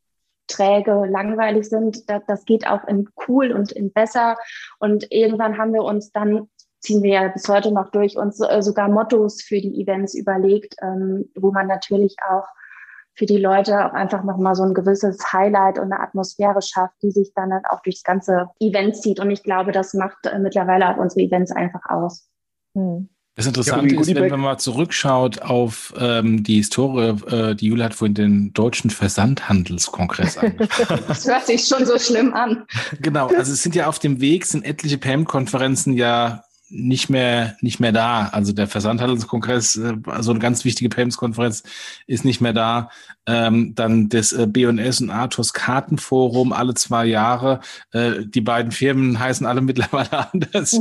träge, langweilig sind. Das, das geht auch in cool und in besser. Und irgendwann haben wir uns dann ziehen wir ja bis heute noch durch und äh, sogar Mottos für die Events überlegt, ähm, wo man natürlich auch für die Leute auch einfach nochmal so ein gewisses Highlight und eine Atmosphäre schafft, die sich dann halt auch durchs ganze Event zieht. Und ich glaube, das macht äh, mittlerweile auch unsere Events einfach aus.
Hm. Das Interessante ja, ist, wenn man mal zurückschaut auf ähm, die Historie, äh, die Julia hat vorhin den Deutschen Versandhandelskongress
angesprochen. das hört sich schon so schlimm an.
Genau, also es sind ja auf dem Weg, sind etliche PM-Konferenzen ja nicht mehr nicht mehr da. Also der Versandhandelskongress, äh, so eine ganz wichtige Payments-Konferenz ist nicht mehr da. Ähm, dann das äh, B&S und Athos Kartenforum alle zwei Jahre. Äh, die beiden Firmen heißen alle mittlerweile anders,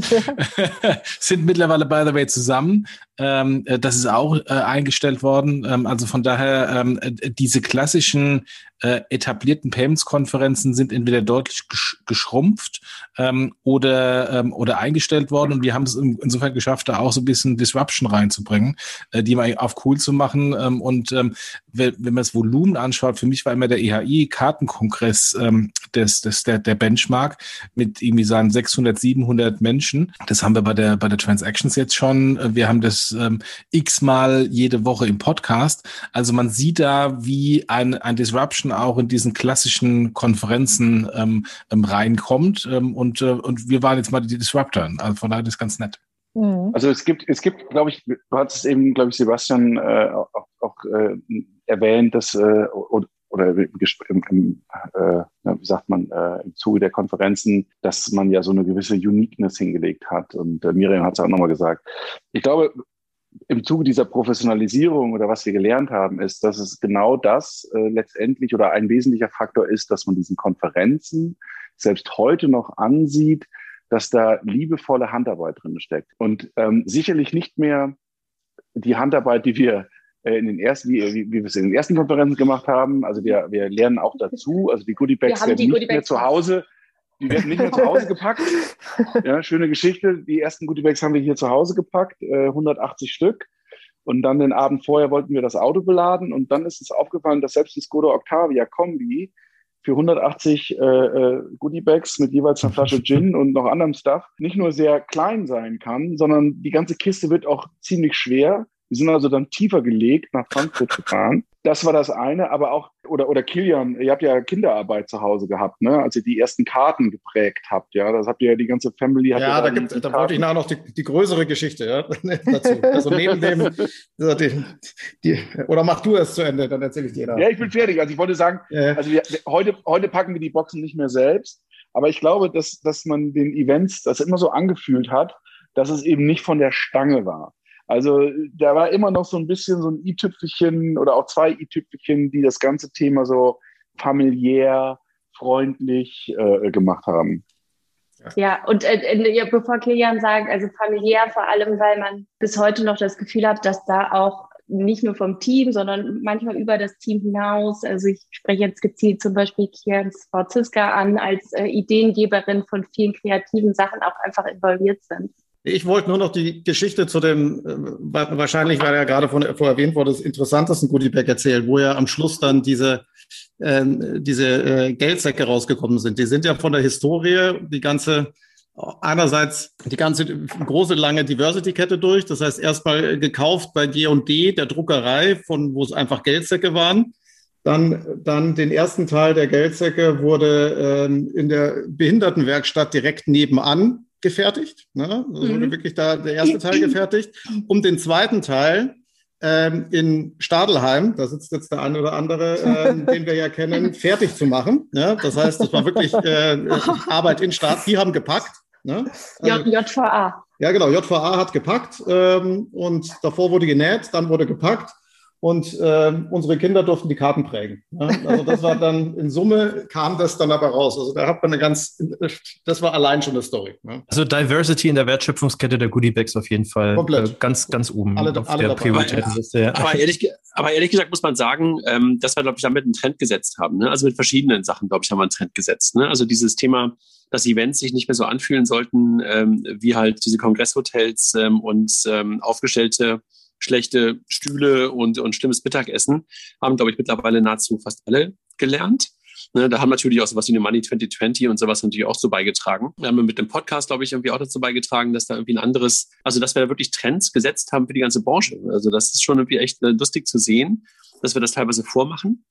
sind mittlerweile by the way zusammen. Ähm, äh, das ist auch äh, eingestellt worden. Ähm, also von daher ähm, äh, diese klassischen äh, etablierten Payments-Konferenzen sind entweder deutlich gesch geschrumpft ähm, oder, ähm, oder eingestellt worden. Und wir haben es in, insofern geschafft, da auch so ein bisschen Disruption reinzubringen, äh, die mal auf cool zu machen. Ähm, und ähm, wenn, wenn man das Volumen anschaut, für mich war immer der EHI-Kartenkongress ähm, des, des, der, der Benchmark mit irgendwie seinen 600, 700 Menschen. Das haben wir bei der, bei der Transactions jetzt schon. Wir haben das ähm, x-mal jede Woche im Podcast. Also man sieht da, wie ein, ein Disruption Action auch in diesen klassischen Konferenzen ähm, ähm, reinkommt. Ähm, und, äh, und wir waren jetzt mal die Disruptor. Also von daher ist es ganz nett.
Mhm. Also es gibt, es gibt, glaube ich, du hast es eben, glaube ich, Sebastian äh, auch, auch äh, erwähnt, dass äh, oder, oder im, im, im äh, wie sagt man, äh, im Zuge der Konferenzen, dass man ja so eine gewisse Uniqueness hingelegt hat. Und äh, Miriam hat es auch nochmal gesagt. Ich glaube, im Zuge dieser Professionalisierung oder was wir gelernt haben, ist, dass es genau das äh, letztendlich oder ein wesentlicher Faktor ist, dass man diesen Konferenzen selbst heute noch ansieht, dass da liebevolle Handarbeit drin steckt. Und ähm, sicherlich nicht mehr die Handarbeit, die wir äh, in den ersten, wie, wie, wir es in den ersten Konferenzen gemacht haben. Also wir, wir lernen auch dazu. Also die Goodiebags werden nicht Goodie mehr zu Hause. Die werden nicht mehr zu Hause gepackt. Ja, schöne Geschichte. Die ersten Goodiebags haben wir hier zu Hause gepackt, äh, 180 Stück. Und dann den Abend vorher wollten wir das Auto beladen. Und dann ist uns aufgefallen, dass selbst die Skoda Octavia Kombi für 180 äh, äh, Goodiebags mit jeweils einer Flasche Gin und noch anderem Stuff nicht nur sehr klein sein kann, sondern die ganze Kiste wird auch ziemlich schwer. Wir sind also dann tiefer gelegt nach Frankfurt gefahren. Das war das eine, aber auch, oder, oder Kilian, ihr habt ja Kinderarbeit zu Hause gehabt, ne? als ihr die ersten Karten geprägt habt, ja. Das habt ihr ja die ganze Family.
Hat ja, da, gibt, da wollte ich nachher noch die, die größere Geschichte ja, dazu. Also neben dem, also die, die, oder mach du es zu Ende, dann erzähle ich dir da.
Ja, ich bin fertig. Also ich wollte sagen, ja. also wir, heute, heute packen wir die Boxen nicht mehr selbst, aber ich glaube, dass, dass man den Events das immer so angefühlt hat, dass es eben nicht von der Stange war. Also da war immer noch so ein bisschen so ein i-Tüpfelchen oder auch zwei i-Tüpfelchen, die das ganze Thema so familiär, freundlich äh, gemacht haben.
Ja, und äh, bevor Kilian sagt, also familiär vor allem, weil man bis heute noch das Gefühl hat, dass da auch nicht nur vom Team, sondern manchmal über das Team hinaus. Also ich spreche jetzt gezielt zum Beispiel Kians Frau Ziska an, als äh, Ideengeberin von vielen kreativen Sachen auch einfach involviert sind.
Ich wollte nur noch die Geschichte zu dem, äh, wahrscheinlich, weil er gerade von, vorher erwähnt wurde, das interessantesten Goodiebag erzählt, wo ja am Schluss dann diese, ähm, diese äh, Geldsäcke rausgekommen sind. Die sind ja von der Historie, die ganze, einerseits die ganze große, lange Diversity-Kette durch. Das heißt, erstmal gekauft bei G&D, der Druckerei, von wo es einfach Geldsäcke waren. Dann, dann den ersten Teil der Geldsäcke wurde ähm, in der Behindertenwerkstatt direkt nebenan gefertigt. Ne? Also wurde mhm. wirklich da der erste Teil gefertigt. Um den zweiten Teil ähm, in Stadelheim, da sitzt jetzt der eine oder andere, ähm, den wir ja kennen, fertig zu machen. Ja? Das heißt, das war wirklich äh, Arbeit in Staat. Die haben gepackt. Ne?
Also, JVA.
Ja, genau. JVA hat gepackt ähm, und davor wurde genäht, dann wurde gepackt und äh, unsere Kinder durften die Karten prägen. Ja? Also das war dann in Summe kam das dann aber raus. Also da hat man eine ganz, das war allein schon eine Story.
Ne? Also Diversity in der Wertschöpfungskette der Goodiebags auf jeden Fall Komplett. Äh, ganz, ganz oben
alle, auf alle der
Prioritätenliste. Ja. Aber, ehrlich, aber ehrlich gesagt muss man sagen, ähm, dass wir, glaube ich, damit einen Trend gesetzt haben. Ne? Also mit verschiedenen Sachen, glaube ich, haben wir einen Trend gesetzt. Ne? Also dieses Thema, dass Events sich nicht mehr so anfühlen sollten, ähm, wie halt diese Kongresshotels ähm, und ähm, aufgestellte schlechte Stühle und, und schlimmes Mittagessen, haben, glaube ich, mittlerweile nahezu fast alle gelernt. Ne, da haben natürlich auch sowas wie eine Money 2020 und sowas natürlich auch so beigetragen. Wir haben mit dem Podcast, glaube ich, irgendwie auch dazu beigetragen, dass da irgendwie ein anderes, also dass wir da wirklich Trends gesetzt haben für die ganze Branche. Also das ist schon irgendwie echt äh, lustig zu sehen, dass wir das teilweise vormachen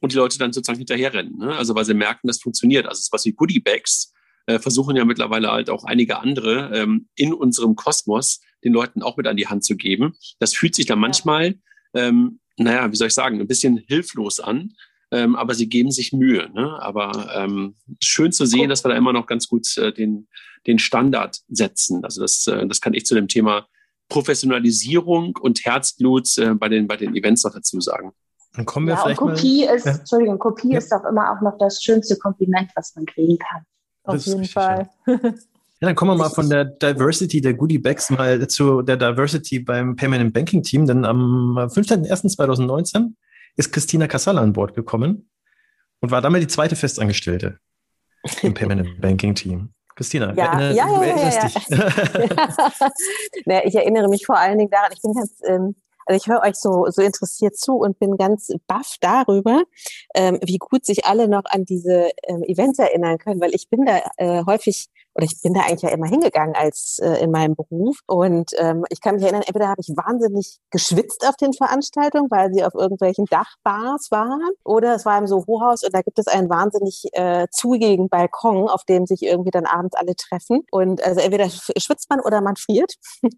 und die Leute dann sozusagen hinterherrennen. Ne? Also weil sie merken, das funktioniert. Also sowas wie Goodie Bags äh, versuchen ja mittlerweile halt auch einige andere ähm, in unserem Kosmos den Leuten auch mit an die Hand zu geben. Das fühlt sich dann manchmal, ähm, naja, wie soll ich sagen, ein bisschen hilflos an. Ähm, aber sie geben sich Mühe. Ne? Aber ähm, schön zu sehen, dass wir da immer noch ganz gut äh, den, den Standard setzen. Also das, äh, das kann ich zu dem Thema Professionalisierung und Herzblut äh, bei, den, bei den Events noch dazu sagen.
Dann kommen wir ja, vielleicht Kopie mal, ist, ja. Entschuldigung, Kopie ja. ist doch immer auch noch das schönste Kompliment, was man kriegen kann.
Auf jeden Fall. Ja.
Ja, dann kommen wir mal von der Diversity der Goodie Bags mal zu der Diversity beim Payment and Banking Team, denn am 15.01.2019 ist Christina Casala an Bord gekommen und war damit die zweite Festangestellte im Payment and Banking Team. Christina,
ja, äh, ja, ja, ja, dich. naja, ich erinnere mich vor allen Dingen daran, ich bin ganz, ähm, also ich höre euch so, so interessiert zu und bin ganz baff darüber, ähm, wie gut sich alle noch an diese ähm, Events erinnern können, weil ich bin da äh, häufig oder ich bin da eigentlich ja immer hingegangen als äh, in meinem Beruf. Und ähm, ich kann mich erinnern, entweder habe ich wahnsinnig geschwitzt auf den Veranstaltungen, weil sie auf irgendwelchen Dachbars waren, oder es war im Soho-Haus und da gibt es einen wahnsinnig äh, zugigen Balkon, auf dem sich irgendwie dann abends alle treffen. Und also entweder schwitzt man oder man friert.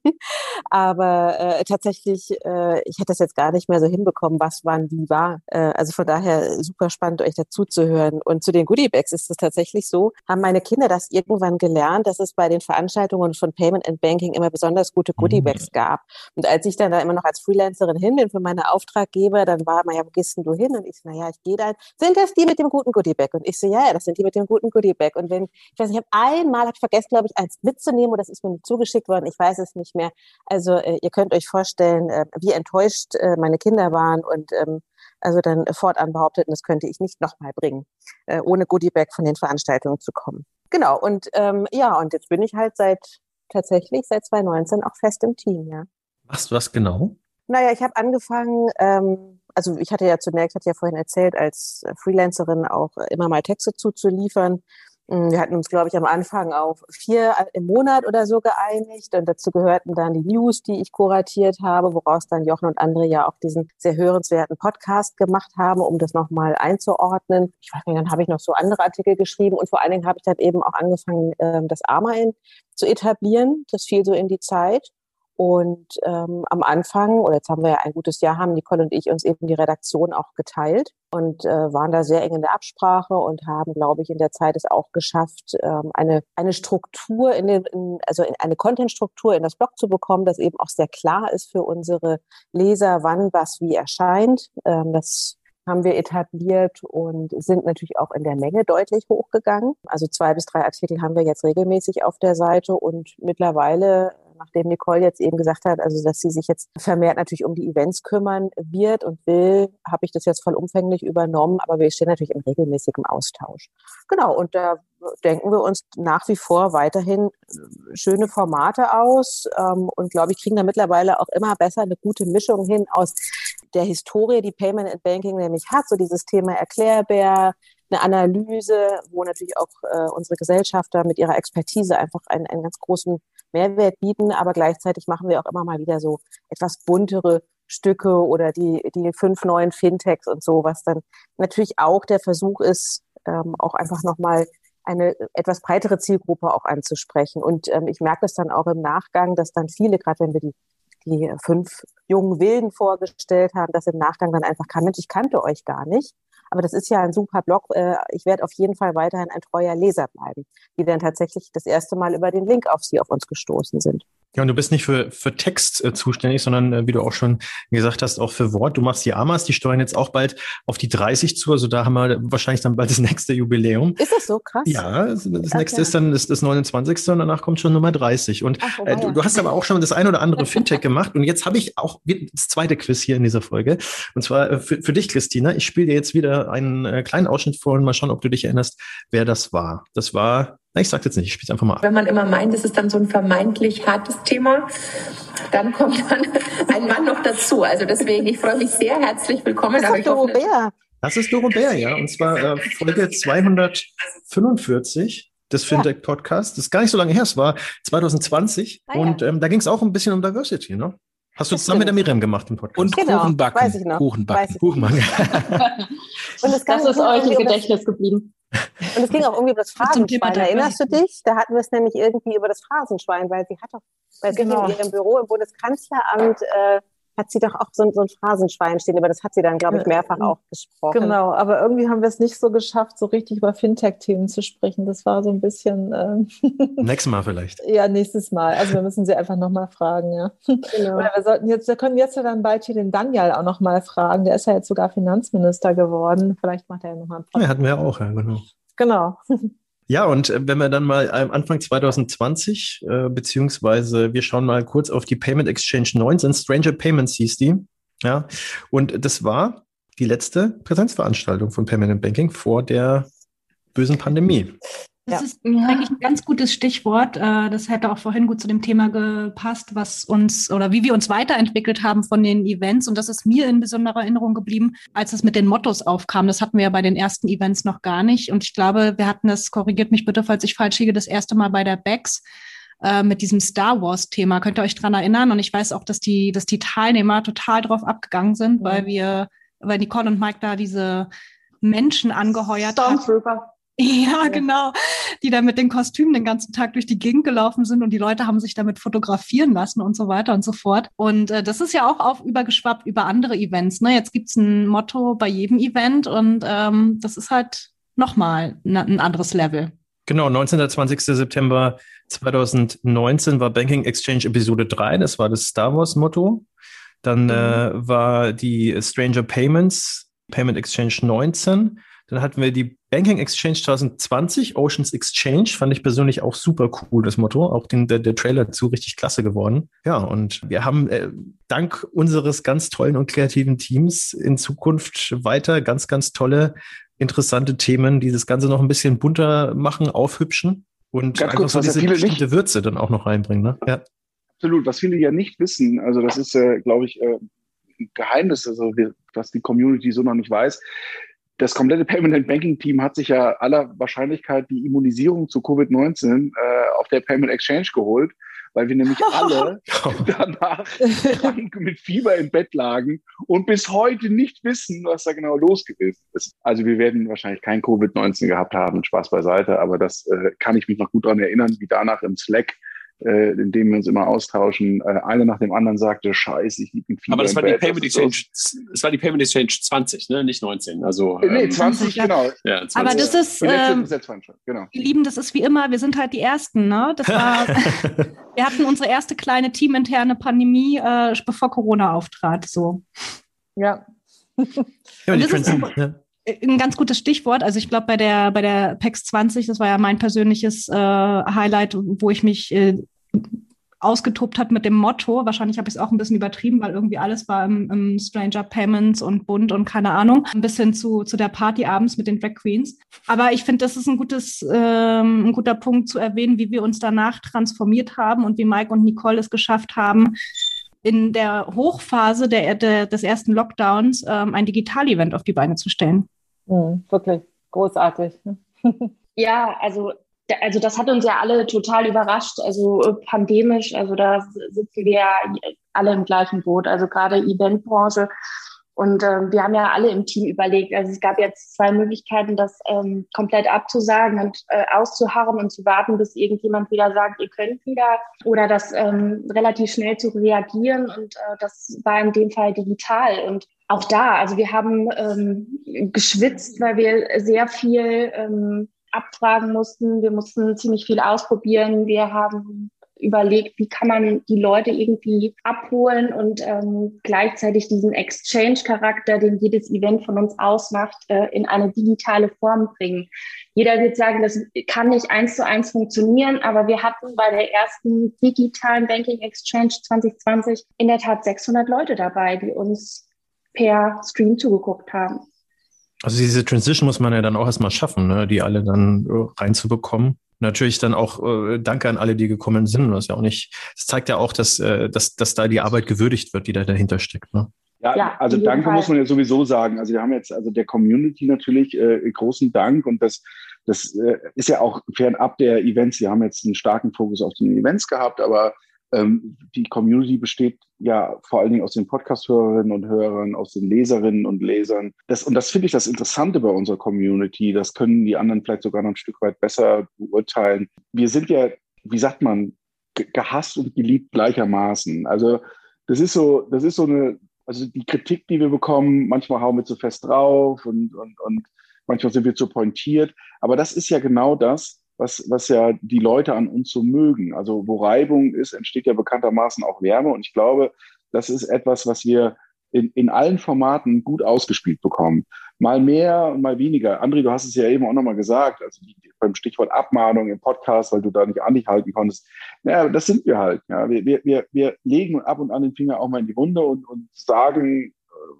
Aber äh, tatsächlich, äh, ich hätte das jetzt gar nicht mehr so hinbekommen, was wann wie war. Äh, also von daher super spannend, euch dazu zu hören. Und zu den Goodiebags ist es tatsächlich so, haben meine Kinder das irgendwann gelernt, dass es bei den Veranstaltungen von Payment and Banking immer besonders gute Goodiebags mhm. gab. Und als ich dann da immer noch als Freelancerin hin bin für meine Auftraggeber, dann war immer, ja, wo gehst denn du hin? Und ich so, naja, ich gehe da. Sind das die mit dem guten Goodiebag? Und ich so, ja, ja, das sind die mit dem guten Goodiebag. Und wenn, ich weiß nicht, ich habe einmal, hab ich vergessen, glaube ich, eins mitzunehmen oder das ist mir nicht zugeschickt worden, ich weiß es nicht mehr. Also äh, ihr könnt euch vorstellen, äh, wie enttäuscht äh, meine Kinder waren und ähm, also dann fortan behaupteten, das könnte ich nicht nochmal bringen, äh, ohne Goodiebag von den Veranstaltungen zu kommen. Genau, und ähm, ja, und jetzt bin ich halt seit tatsächlich seit 2019 auch fest im Team, ja.
Machst du was genau?
Naja, ich habe angefangen, ähm, also ich hatte ja zunächst, hatte ja vorhin erzählt, als Freelancerin auch immer mal Texte zuzuliefern. Mm, wir hatten uns, glaube ich, am Anfang auf vier im Monat oder so geeinigt. Und dazu gehörten dann die News, die ich kuratiert habe, woraus dann Jochen und andere ja auch diesen sehr hörenswerten Podcast gemacht haben, um das nochmal einzuordnen. Ich weiß nicht, dann habe ich noch so andere Artikel geschrieben und vor allen Dingen habe ich dann eben auch angefangen, ähm, das AMA zu etablieren. Das fiel so in die Zeit. Und ähm, am Anfang, oder jetzt haben wir ja ein gutes Jahr, haben Nicole und ich uns eben die Redaktion auch geteilt und äh, waren da sehr eng in der Absprache und haben, glaube ich, in der Zeit es auch geschafft, ähm, eine, eine Struktur, in den, in, also in eine Content-Struktur in das Blog zu bekommen, das eben auch sehr klar ist für unsere Leser, wann was wie erscheint. Ähm, das haben wir etabliert und sind natürlich auch in der Menge deutlich hochgegangen. Also zwei bis drei Artikel haben wir jetzt regelmäßig auf der Seite und mittlerweile nachdem Nicole jetzt eben gesagt hat, also dass sie sich jetzt vermehrt natürlich um die Events kümmern wird und will, habe ich das jetzt vollumfänglich übernommen, aber wir stehen natürlich im regelmäßigen Austausch. Genau, und da denken wir uns nach wie vor weiterhin schöne Formate aus ähm, und glaube ich, kriegen da mittlerweile auch immer besser eine gute Mischung hin aus der Historie, die Payment and Banking nämlich hat, so dieses Thema Erklärbär, eine Analyse, wo natürlich auch äh, unsere Gesellschafter mit ihrer Expertise einfach einen, einen ganz großen Mehrwert bieten, aber gleichzeitig machen wir auch immer mal wieder so etwas buntere Stücke oder die, die fünf neuen Fintechs und so, was dann natürlich auch der Versuch ist, ähm, auch einfach nochmal eine etwas breitere Zielgruppe auch anzusprechen. Und ähm, ich merke das dann auch im Nachgang, dass dann viele, gerade wenn wir die, die fünf jungen Wilden vorgestellt haben, dass im Nachgang dann einfach kam, Mensch, ich kannte euch gar nicht. Aber das ist ja ein super Blog. Äh, ich werde auf jeden Fall weiterhin ein treuer Leser bleiben, die dann tatsächlich das erste Mal über den Link auf sie, auf uns gestoßen sind.
Ja, und du bist nicht für, für Text äh, zuständig, sondern äh, wie du auch schon gesagt hast, auch für Wort. Du machst die Amas, die steuern jetzt auch bald auf die 30 zu. Also da haben wir wahrscheinlich dann bald das nächste Jubiläum.
Ist das so krass?
Ja, das, das nächste ist dann das, das 29. und danach kommt schon Nummer 30. Und Ach, äh, du, du, hast aber auch schon das ein oder andere Fintech gemacht. Und jetzt habe ich auch das zweite Quiz hier in dieser Folge. Und zwar äh, für, für dich, Christina. Ich spiele dir jetzt wieder einen äh, kleinen Ausschnitt vor und mal schauen, ob du dich erinnerst, wer das war. Das war na, ich sage jetzt nicht, ich spiele es einfach mal ab.
Wenn man immer meint, es ist dann so ein vermeintlich hartes Thema, dann kommt dann ein Mann noch dazu. Also deswegen, ich freue mich sehr. Herzlich willkommen.
Das ist Doro Bär.
Das ist Doro Bär, ja. Und zwar äh, Folge 245 des Fintech-Podcasts. Das ist gar nicht so lange her, es war 2020. Ah, ja. Und ähm, da ging es auch ein bisschen um Diversity, ne? Hast du zusammen mit der Miriam gemacht im Podcast?
Und genau, Kuchenbacken.
Weiß ich noch.
Kuchenbacken.
Kuchenbacken.
Und das, das ist euch im Gedächtnis geblieben.
Und es ging auch irgendwie über das Phrasenschwein. Erinnerst du dich? Da hatten wir es nämlich irgendwie über das Phrasenschwein, weil sie hat doch, weil sie genau. in ihrem Büro im Bundeskanzleramt äh, hat sie doch auch so, so ein Phrasenschwein stehen, aber das hat sie dann, glaube ich, mehrfach auch gesprochen.
Genau, aber irgendwie haben wir es nicht so geschafft, so richtig über Fintech-Themen zu sprechen. Das war so ein bisschen.
Äh nächstes Mal vielleicht.
Ja, nächstes Mal. Also wir müssen sie einfach nochmal fragen, ja. Genau. Oder wir sollten jetzt, wir können jetzt ja dann bald hier den Daniel auch nochmal fragen. Der ist ja jetzt sogar Finanzminister geworden. Vielleicht macht er ja nochmal ein
paar. Ja, hatten wir ja auch, ja, genau.
Genau.
Ja, und äh, wenn wir dann mal Anfang 2020, äh, beziehungsweise wir schauen mal kurz auf die Payment Exchange 19, Stranger Payments hieß die. Ja, und das war die letzte Präsenzveranstaltung von and Banking vor der bösen Pandemie.
Das ja. ist eigentlich ein ganz gutes Stichwort. Äh, das hätte auch vorhin gut zu dem Thema gepasst, was uns oder wie wir uns weiterentwickelt haben von den Events. Und das ist mir in besonderer Erinnerung geblieben, als es mit den Mottos aufkam. Das hatten wir ja bei den ersten Events noch gar nicht. Und ich glaube, wir hatten das, korrigiert mich bitte, falls ich falsch liege, das erste Mal bei der BEX äh, mit diesem Star Wars Thema. Könnt ihr euch dran erinnern? Und ich weiß auch, dass die, dass die Teilnehmer total drauf abgegangen sind, weil wir, weil Nicole und Mike da diese Menschen angeheuert haben. Ja, genau. Die da mit den Kostümen den ganzen Tag durch die Gegend gelaufen sind und die Leute haben sich damit fotografieren lassen und so weiter und so fort. Und äh, das ist ja auch auf übergeschwappt über andere Events. Ne? Jetzt gibt's ein Motto bei jedem Event und ähm, das ist halt nochmal ein anderes Level.
Genau, 19. 20. September 2019 war Banking Exchange Episode 3, das war das Star Wars Motto. Dann mhm. äh, war die Stranger Payments, Payment Exchange 19. Dann hatten wir die Banking Exchange 2020, Oceans Exchange, fand ich persönlich auch super cool, das Motto. Auch den, der, der Trailer dazu richtig klasse geworden. Ja, und wir haben äh, dank unseres ganz tollen und kreativen Teams in Zukunft weiter ganz, ganz tolle, interessante Themen, die das Ganze noch ein bisschen bunter machen, aufhübschen und ganz einfach kurz, so diese viele bestimmte nicht, Würze dann auch noch reinbringen. Ne? Ja.
Absolut, was viele ja nicht wissen, also das ist, äh, glaube ich, äh, ein Geheimnis, also wir, was die Community so noch nicht weiß das komplette and Banking Team hat sich ja aller Wahrscheinlichkeit die Immunisierung zu Covid-19 äh, auf der Payment Exchange geholt, weil wir nämlich alle danach mit Fieber im Bett lagen und bis heute nicht wissen, was da genau los gewesen ist. Also wir werden wahrscheinlich kein Covid-19 gehabt haben, Spaß beiseite, aber das äh, kann ich mich noch gut daran erinnern, wie danach im Slack äh, in dem wir uns immer austauschen, äh, einer nach dem anderen sagte, scheiße, ich liege in Fieber
Aber das war, die Payment Exchange, das war die Payment Exchange 20, ne? nicht 19. Also,
äh, nee, 20, ähm, genau.
Ja, 20. Aber das ist, ähm, genau. ihr Lieben, das ist wie immer, wir sind halt die Ersten. Ne? Das war, wir hatten unsere erste kleine teaminterne Pandemie, äh, bevor Corona auftrat. So.
Ja.
ja, die ist, ja ein ganz gutes Stichwort. Also ich glaube, bei der, bei der PEX 20, das war ja mein persönliches äh, Highlight, wo ich mich äh, ausgetobt hat mit dem Motto. Wahrscheinlich habe ich es auch ein bisschen übertrieben, weil irgendwie alles war im, im, Stranger Payments und bunt und keine Ahnung. Ein bisschen zu, zu der Party abends mit den Drag Queens. Aber ich finde, das ist ein gutes, ähm, ein guter Punkt zu erwähnen, wie wir uns danach transformiert haben und wie Mike und Nicole es geschafft haben, in der Hochphase der, der des ersten Lockdowns ähm, ein Digital-Event auf die Beine zu stellen.
Mhm, wirklich großartig.
ja, also also das hat uns ja alle total überrascht, also äh, pandemisch, also da sitzen wir ja alle im gleichen Boot, also gerade Eventbranche. Und ähm, wir haben ja alle im Team überlegt, also es gab jetzt zwei Möglichkeiten, das ähm, komplett abzusagen und äh, auszuharren und zu warten, bis irgendjemand wieder sagt, ihr könnt wieder, oder das ähm, relativ schnell zu reagieren. Und äh, das war in dem Fall digital. Und auch da, also wir haben ähm, geschwitzt, weil wir sehr viel ähm, abfragen mussten. Wir mussten ziemlich viel ausprobieren. Wir haben überlegt, wie kann man die Leute irgendwie abholen und ähm, gleichzeitig diesen Exchange-Charakter, den jedes Event von uns ausmacht, äh, in eine digitale Form bringen. Jeder wird sagen, das kann nicht eins zu eins funktionieren, aber wir hatten bei der ersten digitalen Banking Exchange 2020 in der Tat 600 Leute dabei, die uns per Stream zugeguckt haben.
Also diese Transition muss man ja dann auch erstmal schaffen, ne? die alle dann äh, reinzubekommen. Natürlich dann auch äh, Danke an alle, die gekommen sind. Das ja auch nicht. Das zeigt ja auch, dass, äh, dass, dass da die Arbeit gewürdigt wird, die da dahinter steckt. Ne?
Ja, ja, also Danke Fall. muss man ja sowieso sagen. Also wir haben jetzt also der Community natürlich äh, großen Dank und das das äh, ist ja auch fernab der Events. Wir haben jetzt einen starken Fokus auf den Events gehabt, aber ähm, die Community besteht ja vor allen Dingen aus den Podcast-Hörerinnen und Hörern, aus den Leserinnen und Lesern. Das, und das finde ich das Interessante bei unserer Community. Das können die anderen vielleicht sogar noch ein Stück weit besser beurteilen. Wir sind ja, wie sagt man, gehasst und geliebt gleichermaßen. Also das ist so, das ist so eine, also die Kritik, die wir bekommen, manchmal hauen wir zu fest drauf und, und, und manchmal sind wir zu pointiert. Aber das ist ja genau das, was, was ja die Leute an uns so mögen. Also wo Reibung ist, entsteht ja bekanntermaßen auch Wärme. Und ich glaube, das ist etwas, was wir in, in allen Formaten gut ausgespielt bekommen. Mal mehr, mal weniger. André, du hast es ja eben auch nochmal gesagt, also beim Stichwort Abmahnung im Podcast, weil du da nicht an dich halten konntest. Ja, das sind wir halt. Ja. Wir, wir, wir legen ab und an den Finger auch mal in die Wunde und, und sagen, äh,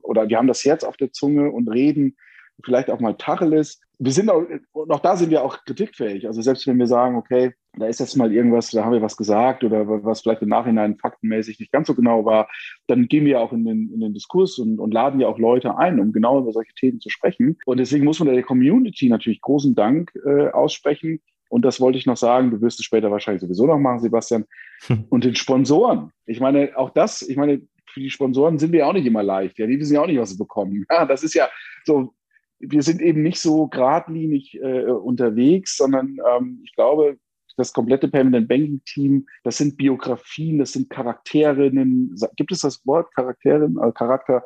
oder wir haben das Herz auf der Zunge und reden vielleicht auch mal Tacheles wir sind auch, noch da sind wir auch kritikfähig. Also selbst wenn wir sagen, okay, da ist jetzt mal irgendwas, da haben wir was gesagt oder was vielleicht im Nachhinein faktenmäßig nicht ganz so genau war, dann gehen wir auch in den, in den Diskurs und, und laden ja auch Leute ein, um genau über solche Themen zu sprechen. Und deswegen muss man der Community natürlich großen Dank äh, aussprechen. Und das wollte ich noch sagen, du wirst es später wahrscheinlich sowieso noch machen, Sebastian. Und den Sponsoren. Ich meine, auch das, ich meine, für die Sponsoren sind wir ja auch nicht immer leicht. Ja, die wissen ja auch nicht, was sie bekommen. Ja, das ist ja so, wir sind eben nicht so geradlinig äh, unterwegs, sondern ähm, ich glaube, das komplette and Banking Team, das sind Biografien, das sind Charakterinnen. Gibt es das Wort Charakterin, äh, Charakter,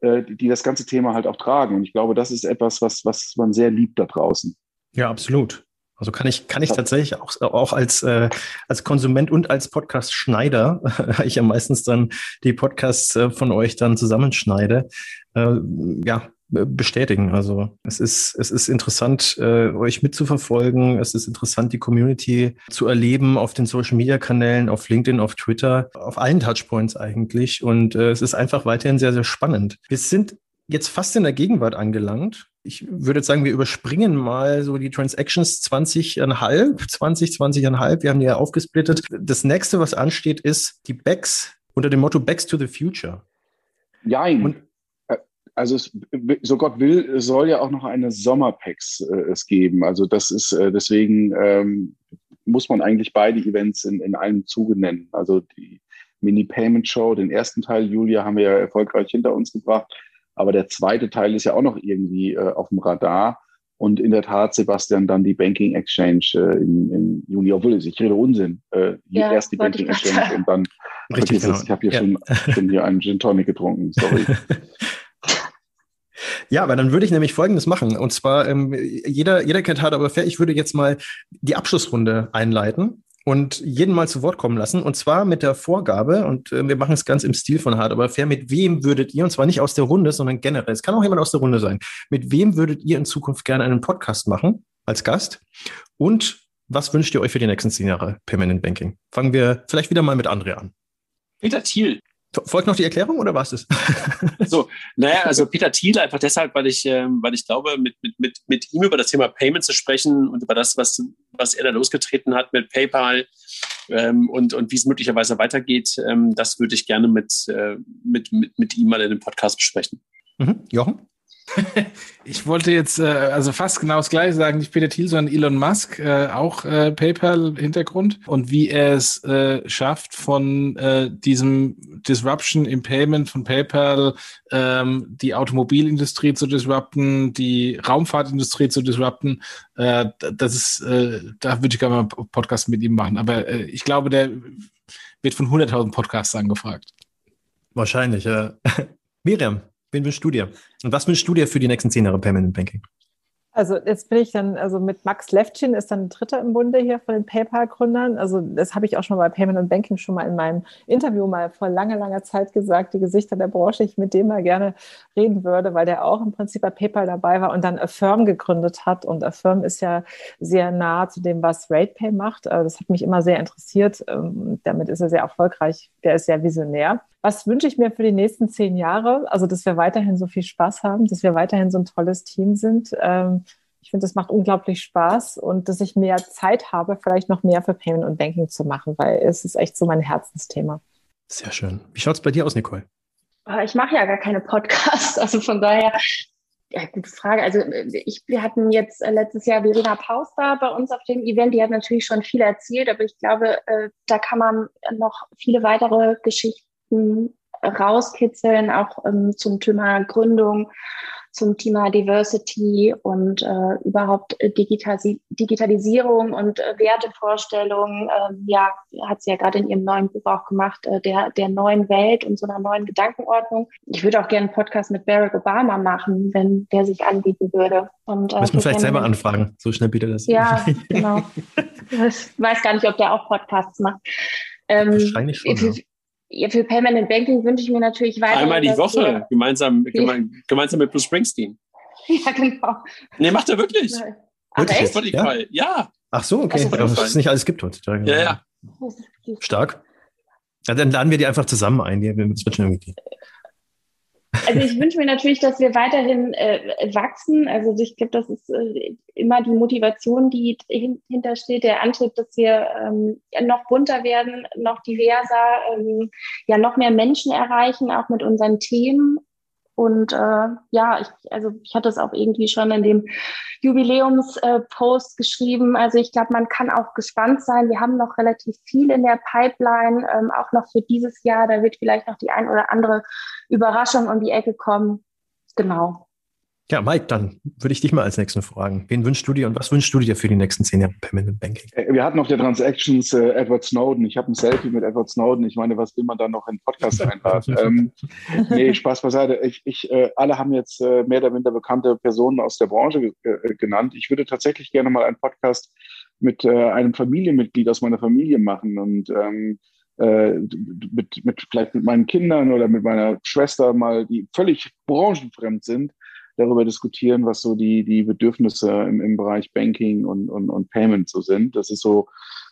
äh, die das ganze Thema halt auch tragen? Und ich glaube, das ist etwas, was, was man sehr liebt da draußen.
Ja, absolut. Also kann ich, kann ich tatsächlich auch, auch als, äh, als Konsument und als Podcast-Schneider, ich ja meistens dann die Podcasts äh, von euch dann zusammenschneide, äh, ja, bestätigen. Also es ist, es ist interessant, äh, euch mitzuverfolgen. Es ist interessant, die Community zu erleben auf den Social Media Kanälen, auf LinkedIn, auf Twitter, auf allen Touchpoints eigentlich. Und äh, es ist einfach weiterhin sehr, sehr spannend. Wir sind jetzt fast in der Gegenwart angelangt. Ich würde jetzt sagen, wir überspringen mal so die Transactions 20,5, 20, 20,5. Wir haben die ja aufgesplittet. Das nächste, was ansteht, ist die Backs unter dem Motto Backs to the Future.
Jein. Und also es, so Gott will, es soll ja auch noch eine Sommerpacks äh, es geben. Also das ist äh, deswegen ähm, muss man eigentlich beide Events in, in einem Zuge nennen. Also die Mini Payment Show, den ersten Teil, Julia, haben wir ja erfolgreich hinter uns gebracht. Aber der zweite Teil ist ja auch noch irgendwie äh, auf dem Radar. Und in der Tat, Sebastian, dann die Banking Exchange äh, im, im Juni, obwohl ich rede Unsinn. Äh, ja, erst die Banking Exchange und dann
Richtig, genau.
ich habe hier ja. schon, schon hier einen Gin Tonic getrunken. Sorry.
Ja, aber dann würde ich nämlich Folgendes machen. Und zwar, ähm, jeder, jeder kennt Hard aber fair. Ich würde jetzt mal die Abschlussrunde einleiten und jeden mal zu Wort kommen lassen. Und zwar mit der Vorgabe, und äh, wir machen es ganz im Stil von Hard aber fair, mit wem würdet ihr, und zwar nicht aus der Runde, sondern generell, es kann auch jemand aus der Runde sein, mit wem würdet ihr in Zukunft gerne einen Podcast machen als Gast? Und was wünscht ihr euch für die nächsten zehn Jahre Permanent Banking? Fangen wir vielleicht wieder mal mit André an.
Peter Thiel.
Folgt noch die Erklärung oder war es das?
so, naja, also Peter Thiel einfach deshalb, weil ich, ähm, weil ich glaube, mit, mit, mit, mit ihm über das Thema Payment zu sprechen und über das, was, was er da losgetreten hat mit PayPal ähm, und, und wie es möglicherweise weitergeht, ähm, das würde ich gerne mit, äh, mit, mit, mit ihm mal in dem Podcast besprechen.
Mhm. Jochen?
Ich wollte jetzt äh, also fast genau das gleiche sagen, nicht Peter Thiel, sondern Elon Musk, äh, auch äh, PayPal-Hintergrund und wie er es äh, schafft, von äh, diesem Disruption im Payment von PayPal ähm, die Automobilindustrie zu disrupten, die Raumfahrtindustrie zu disrupten. Äh, das ist, äh, da würde ich gerne mal einen Podcast mit ihm machen. Aber äh, ich glaube, der wird von 100.000 Podcasts angefragt.
Wahrscheinlich, ja. Miriam, Wen wünschst du dir? Und was wünschst du dir für die nächsten zehn Jahre Permanent Banking?
Also jetzt bin ich dann, also mit Max Levchin ist dann Dritter im Bunde hier von den PayPal-Gründern. Also das habe ich auch schon bei Payment und Banking schon mal in meinem Interview mal vor langer, langer Zeit gesagt, die Gesichter der Branche, ich mit dem mal gerne reden würde, weil der auch im Prinzip bei PayPal dabei war und dann Affirm gegründet hat. Und Affirm ist ja sehr nah zu dem, was RatePay macht. Also das hat mich immer sehr interessiert. Ähm, damit ist er sehr erfolgreich. Der ist sehr visionär. Was wünsche ich mir für die nächsten zehn Jahre? Also, dass wir weiterhin so viel Spaß haben, dass wir weiterhin so ein tolles Team sind. Ähm, ich finde, das macht unglaublich Spaß und dass ich mehr Zeit habe, vielleicht noch mehr für Payment und Banking zu machen, weil es ist echt so mein Herzensthema.
Sehr schön. Wie schaut es bei dir aus, Nicole?
Ah, ich mache ja gar keine Podcasts, also von daher ja, gute Frage. Also ich, wir hatten jetzt äh, letztes Jahr Verena Paus da bei uns auf dem Event. Die hat natürlich schon viel erzählt, aber ich glaube, äh, da kann man noch viele weitere Geschichten rauskitzeln, auch ähm, zum Thema Gründung, zum Thema Diversity und äh, überhaupt äh, Digitasi Digitalisierung und äh, Wertevorstellungen. Äh, ja, hat sie ja gerade in ihrem neuen Buch auch gemacht, äh, der, der neuen Welt und so einer neuen Gedankenordnung. Ich würde auch gerne einen Podcast mit Barack Obama machen, wenn der sich anbieten würde.
Und, äh, Müssen wir vielleicht selber anfragen, so schnell bietet das.
Ja, genau. ich weiß gar nicht, ob der auch Podcasts macht.
Ähm, Wahrscheinlich schon.
Für, ja, für Permanent Banking wünsche ich mir natürlich weiter.
Einmal die Woche, gemeinsam, geme gemeinsam mit Bruce Springsteen.
Ja, genau.
Nee, macht er wirklich.
Ach, wirklich?
Ja? ja.
Ach so, okay. Also, dass es nicht alles gibt heutzutage.
Ja, ja.
Stark. Ja, dann laden wir die einfach zusammen ein. Das wird schon irgendwie.
Also ich wünsche mir natürlich, dass wir weiterhin äh, wachsen. Also ich glaube, das ist äh, immer die Motivation, die hin hintersteht, der Antrieb, dass wir ähm, noch bunter werden, noch diverser, ähm, ja noch mehr Menschen erreichen, auch mit unseren Themen. Und äh, ja, ich, also ich hatte es auch irgendwie schon in dem Jubiläumspost äh, geschrieben. Also ich glaube, man kann auch gespannt sein. Wir haben noch relativ viel in der Pipeline, ähm, auch noch für dieses Jahr. Da wird vielleicht noch die ein oder andere Überraschung um die Ecke kommen. Genau.
Ja, Mike, dann würde ich dich mal als nächsten fragen. Wen wünschst du dir und was wünschst du dir für die nächsten zehn Jahre Payment Banking?
Äh, wir hatten auf der Transactions äh, Edward Snowden. Ich habe ein Selfie mit Edward Snowden. Ich meine, was will man da noch in Podcast einladen? ähm, nee, Spaß beiseite. Ich, ich, äh, alle haben jetzt äh, mehr oder minder bekannte Personen aus der Branche äh, genannt. Ich würde tatsächlich gerne mal einen Podcast mit äh, einem Familienmitglied aus meiner Familie machen und ähm, äh, mit, mit vielleicht mit meinen Kindern oder mit meiner Schwester mal, die völlig branchenfremd sind, darüber diskutieren, was so die, die Bedürfnisse im, im Bereich Banking und, und, und Payment so sind. Das ist so,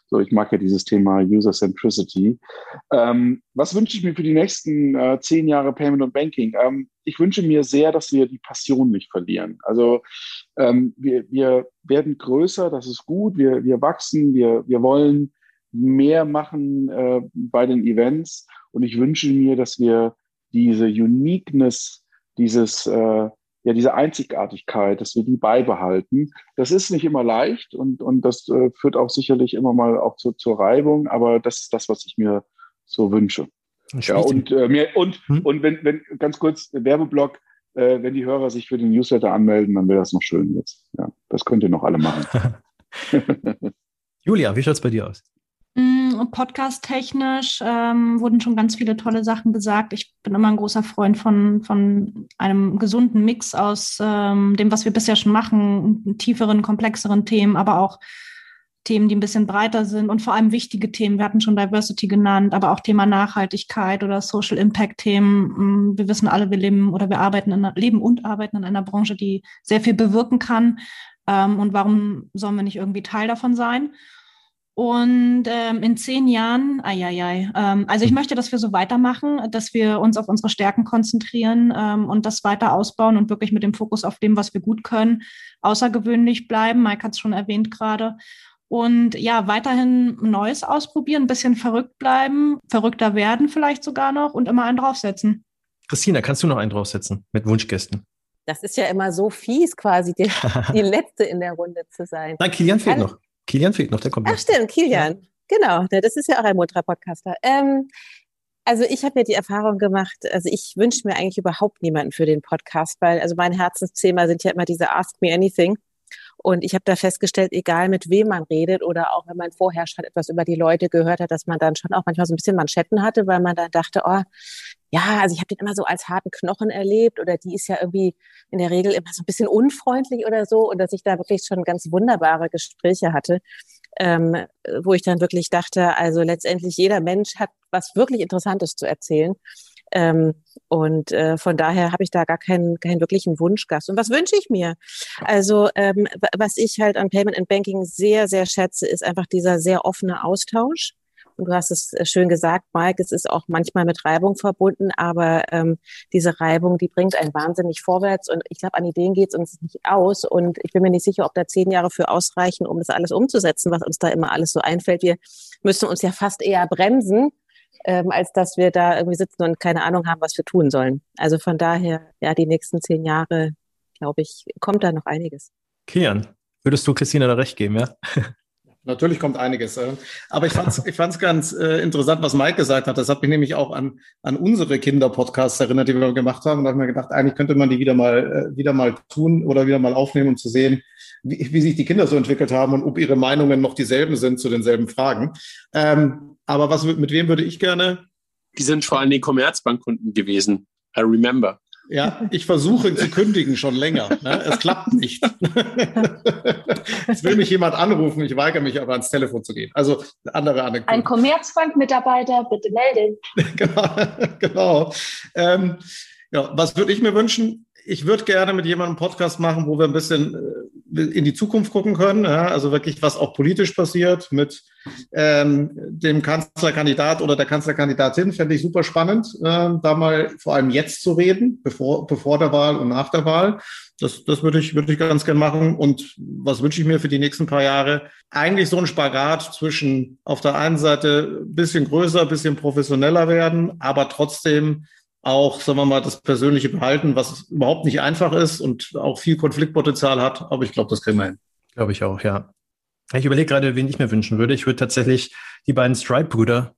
so ich mag ja dieses Thema User Centricity. Ähm, was wünsche ich mir für die nächsten äh, zehn Jahre Payment und Banking? Ähm, ich wünsche mir sehr, dass wir die Passion nicht verlieren. Also ähm, wir, wir werden größer, das ist gut, wir, wir wachsen, wir, wir wollen mehr machen äh, bei den Events und ich wünsche mir, dass wir diese Uniqueness, dieses äh, ja diese Einzigartigkeit, dass wir die beibehalten. Das ist nicht immer leicht und, und das äh, führt auch sicherlich immer mal auch zu, zur Reibung, aber das ist das, was ich mir so wünsche. Ja, und, äh, mir, und, hm? und wenn, wenn, ganz kurz, Werbeblock, äh, wenn die Hörer sich für den Newsletter anmelden, dann wäre das noch schön jetzt. Ja, das könnt ihr noch alle machen.
Julia, wie schaut es bei dir aus?
Mm, podcast-technisch ähm, wurden schon ganz viele tolle Sachen gesagt. Ich bin immer ein großer Freund von, von einem gesunden Mix aus ähm, dem, was wir bisher schon machen, tieferen, komplexeren Themen, aber auch Themen, die ein bisschen breiter sind und vor allem wichtige Themen. Wir hatten schon Diversity genannt, aber auch Thema Nachhaltigkeit oder Social Impact Themen. Mm, wir wissen alle, wir leben oder wir arbeiten in leben und arbeiten in einer Branche, die sehr viel bewirken kann. Ähm, und warum sollen wir nicht irgendwie Teil davon sein? Und ähm, in zehn Jahren, ai, ähm, also ich hm. möchte, dass wir so weitermachen, dass wir uns auf unsere Stärken konzentrieren ähm, und das weiter ausbauen und wirklich mit dem Fokus auf dem, was wir gut können, außergewöhnlich bleiben. Mike hat es schon erwähnt gerade. Und ja, weiterhin Neues ausprobieren, ein bisschen verrückt bleiben, verrückter werden vielleicht sogar noch und immer einen draufsetzen.
Christina, kannst du noch einen draufsetzen mit Wunschgästen?
Das ist ja immer so fies, quasi die, die letzte in der Runde zu sein.
Nein, Kilian fehlt noch. Kilian fehlt noch, der kommt.
Ach stimmt, Kilian. Genau, das ist ja auch ein Motra-Podcaster. Ähm, also ich habe ja die Erfahrung gemacht, also ich wünsche mir eigentlich überhaupt niemanden für den Podcast, weil also mein Herzensthema sind ja immer diese Ask Me Anything. Und ich habe da festgestellt, egal mit wem man redet oder auch wenn man vorher schon etwas über die Leute gehört hat, dass man dann schon auch manchmal so ein bisschen Manschetten hatte, weil man dann dachte, oh, ja, also ich habe den immer so als harten Knochen erlebt oder die ist ja irgendwie in der Regel immer so ein bisschen unfreundlich oder so und dass ich da wirklich schon ganz wunderbare Gespräche hatte, ähm, wo ich dann wirklich dachte, also letztendlich jeder Mensch hat was wirklich Interessantes zu erzählen. Ähm, und äh, von daher habe ich da gar keinen, keinen wirklichen Wunschgast. Und was wünsche ich mir? Also ähm, was ich halt an Payment and Banking sehr, sehr schätze, ist einfach dieser sehr offene Austausch. Und du hast es äh, schön gesagt, Mike, es ist auch manchmal mit Reibung verbunden, aber ähm, diese Reibung, die bringt einen wahnsinnig vorwärts. Und ich glaube, an Ideen geht es uns nicht aus. Und ich bin mir nicht sicher, ob da zehn Jahre für ausreichen, um das alles umzusetzen, was uns da immer alles so einfällt. Wir müssen uns ja fast eher bremsen, ähm, als dass wir da irgendwie sitzen und keine Ahnung haben, was wir tun sollen. Also von daher, ja, die nächsten zehn Jahre, glaube ich, kommt da noch einiges.
Kian, würdest du Christina da recht geben, ja?
Natürlich kommt einiges. Aber ich fand es ich fand's ganz äh, interessant, was Mike gesagt hat. Das hat mich nämlich auch an, an unsere Kinderpodcasts erinnert, die wir gemacht haben. Und da habe ich mir gedacht, eigentlich könnte man die wieder mal, äh, wieder mal tun oder wieder mal aufnehmen, um zu sehen, wie, wie sich die Kinder so entwickelt haben und ob ihre Meinungen noch dieselben sind zu denselben Fragen. Ähm, aber was, mit wem würde ich gerne?
Die sind vor allem die Commerzbankkunden gewesen. I remember.
Ja, ich versuche zu kündigen schon länger. Ne? Es klappt nicht. Jetzt will mich jemand anrufen, ich weigere mich aber ans Telefon zu gehen. Also andere Anekdote.
Ein Commerzbank-Mitarbeiter, bitte melden.
genau. genau. Ähm, ja, was würde ich mir wünschen? Ich würde gerne mit jemandem einen Podcast machen, wo wir ein bisschen äh, in die Zukunft gucken können, ja, also wirklich, was auch politisch passiert mit ähm, dem Kanzlerkandidat oder der Kanzlerkandidatin, fände ich super spannend, äh, da mal vor allem jetzt zu reden, bevor, bevor der Wahl und nach der Wahl. Das, das würde ich, würde ich ganz gern machen. Und was wünsche ich mir für die nächsten paar Jahre? Eigentlich so ein Spagat zwischen auf der einen Seite bisschen größer, bisschen professioneller werden, aber trotzdem auch, sagen wir mal, das persönliche behalten, was überhaupt nicht einfach ist und auch viel Konfliktpotenzial hat. Aber ich glaube, das kriegen wir hin.
Glaube ich auch, ja. Ich überlege gerade, wen ich mir wünschen würde. Ich würde tatsächlich die beiden Stripe-Brüder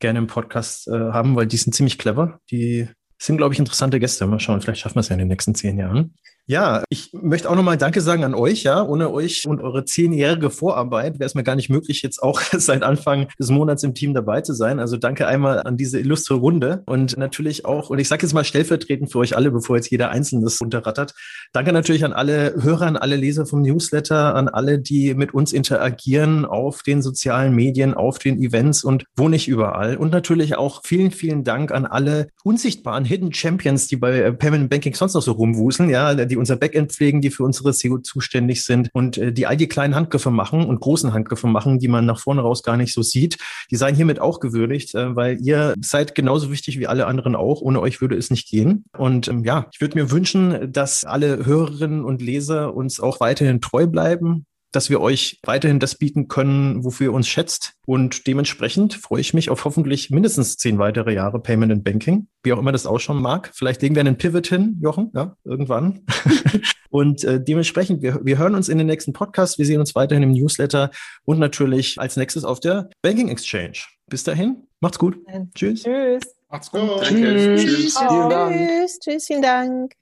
gerne im Podcast äh, haben, weil die sind ziemlich clever. Die sind, glaube ich, interessante Gäste. Mal schauen, vielleicht schaffen wir es ja in den nächsten zehn Jahren. Ja, ich möchte auch nochmal Danke sagen an euch, ja. Ohne euch und eure zehnjährige Vorarbeit wäre es mir gar nicht möglich, jetzt auch seit Anfang des Monats im Team dabei zu sein. Also danke einmal an diese illustre Runde und natürlich auch, und ich sage jetzt mal stellvertretend für euch alle, bevor jetzt jeder Einzelne das runterrattert. Danke natürlich an alle Hörer, an alle Leser vom Newsletter, an alle, die mit uns interagieren auf den sozialen Medien, auf den Events und wo nicht überall. Und natürlich auch vielen, vielen Dank an alle unsichtbaren Hidden Champions, die bei Payment Banking sonst noch so rumwuseln, ja die unser Backend pflegen, die für unsere SEO zuständig sind und äh, die all die kleinen Handgriffe machen und großen Handgriffe machen, die man nach vorne raus gar nicht so sieht, die seien hiermit auch gewürdigt, äh, weil ihr seid genauso wichtig wie alle anderen auch. Ohne euch würde es nicht gehen. Und ähm, ja, ich würde mir wünschen, dass alle Hörerinnen und Leser uns auch weiterhin treu bleiben, dass wir euch weiterhin das bieten können, wofür ihr uns schätzt. Und dementsprechend freue ich mich auf hoffentlich mindestens zehn weitere Jahre Payment and Banking, wie auch immer das ausschauen mag. Vielleicht legen wir einen Pivot hin, Jochen, ja, irgendwann. und äh, dementsprechend, wir, wir hören uns in den nächsten Podcast. Wir sehen uns weiterhin im Newsletter und natürlich als nächstes auf der Banking Exchange. Bis dahin, macht's gut. Tschüss.
Tschüss.
Macht's gut.
Danke.
Tschüss. Tschüss. Tschüss. Vielen Dank.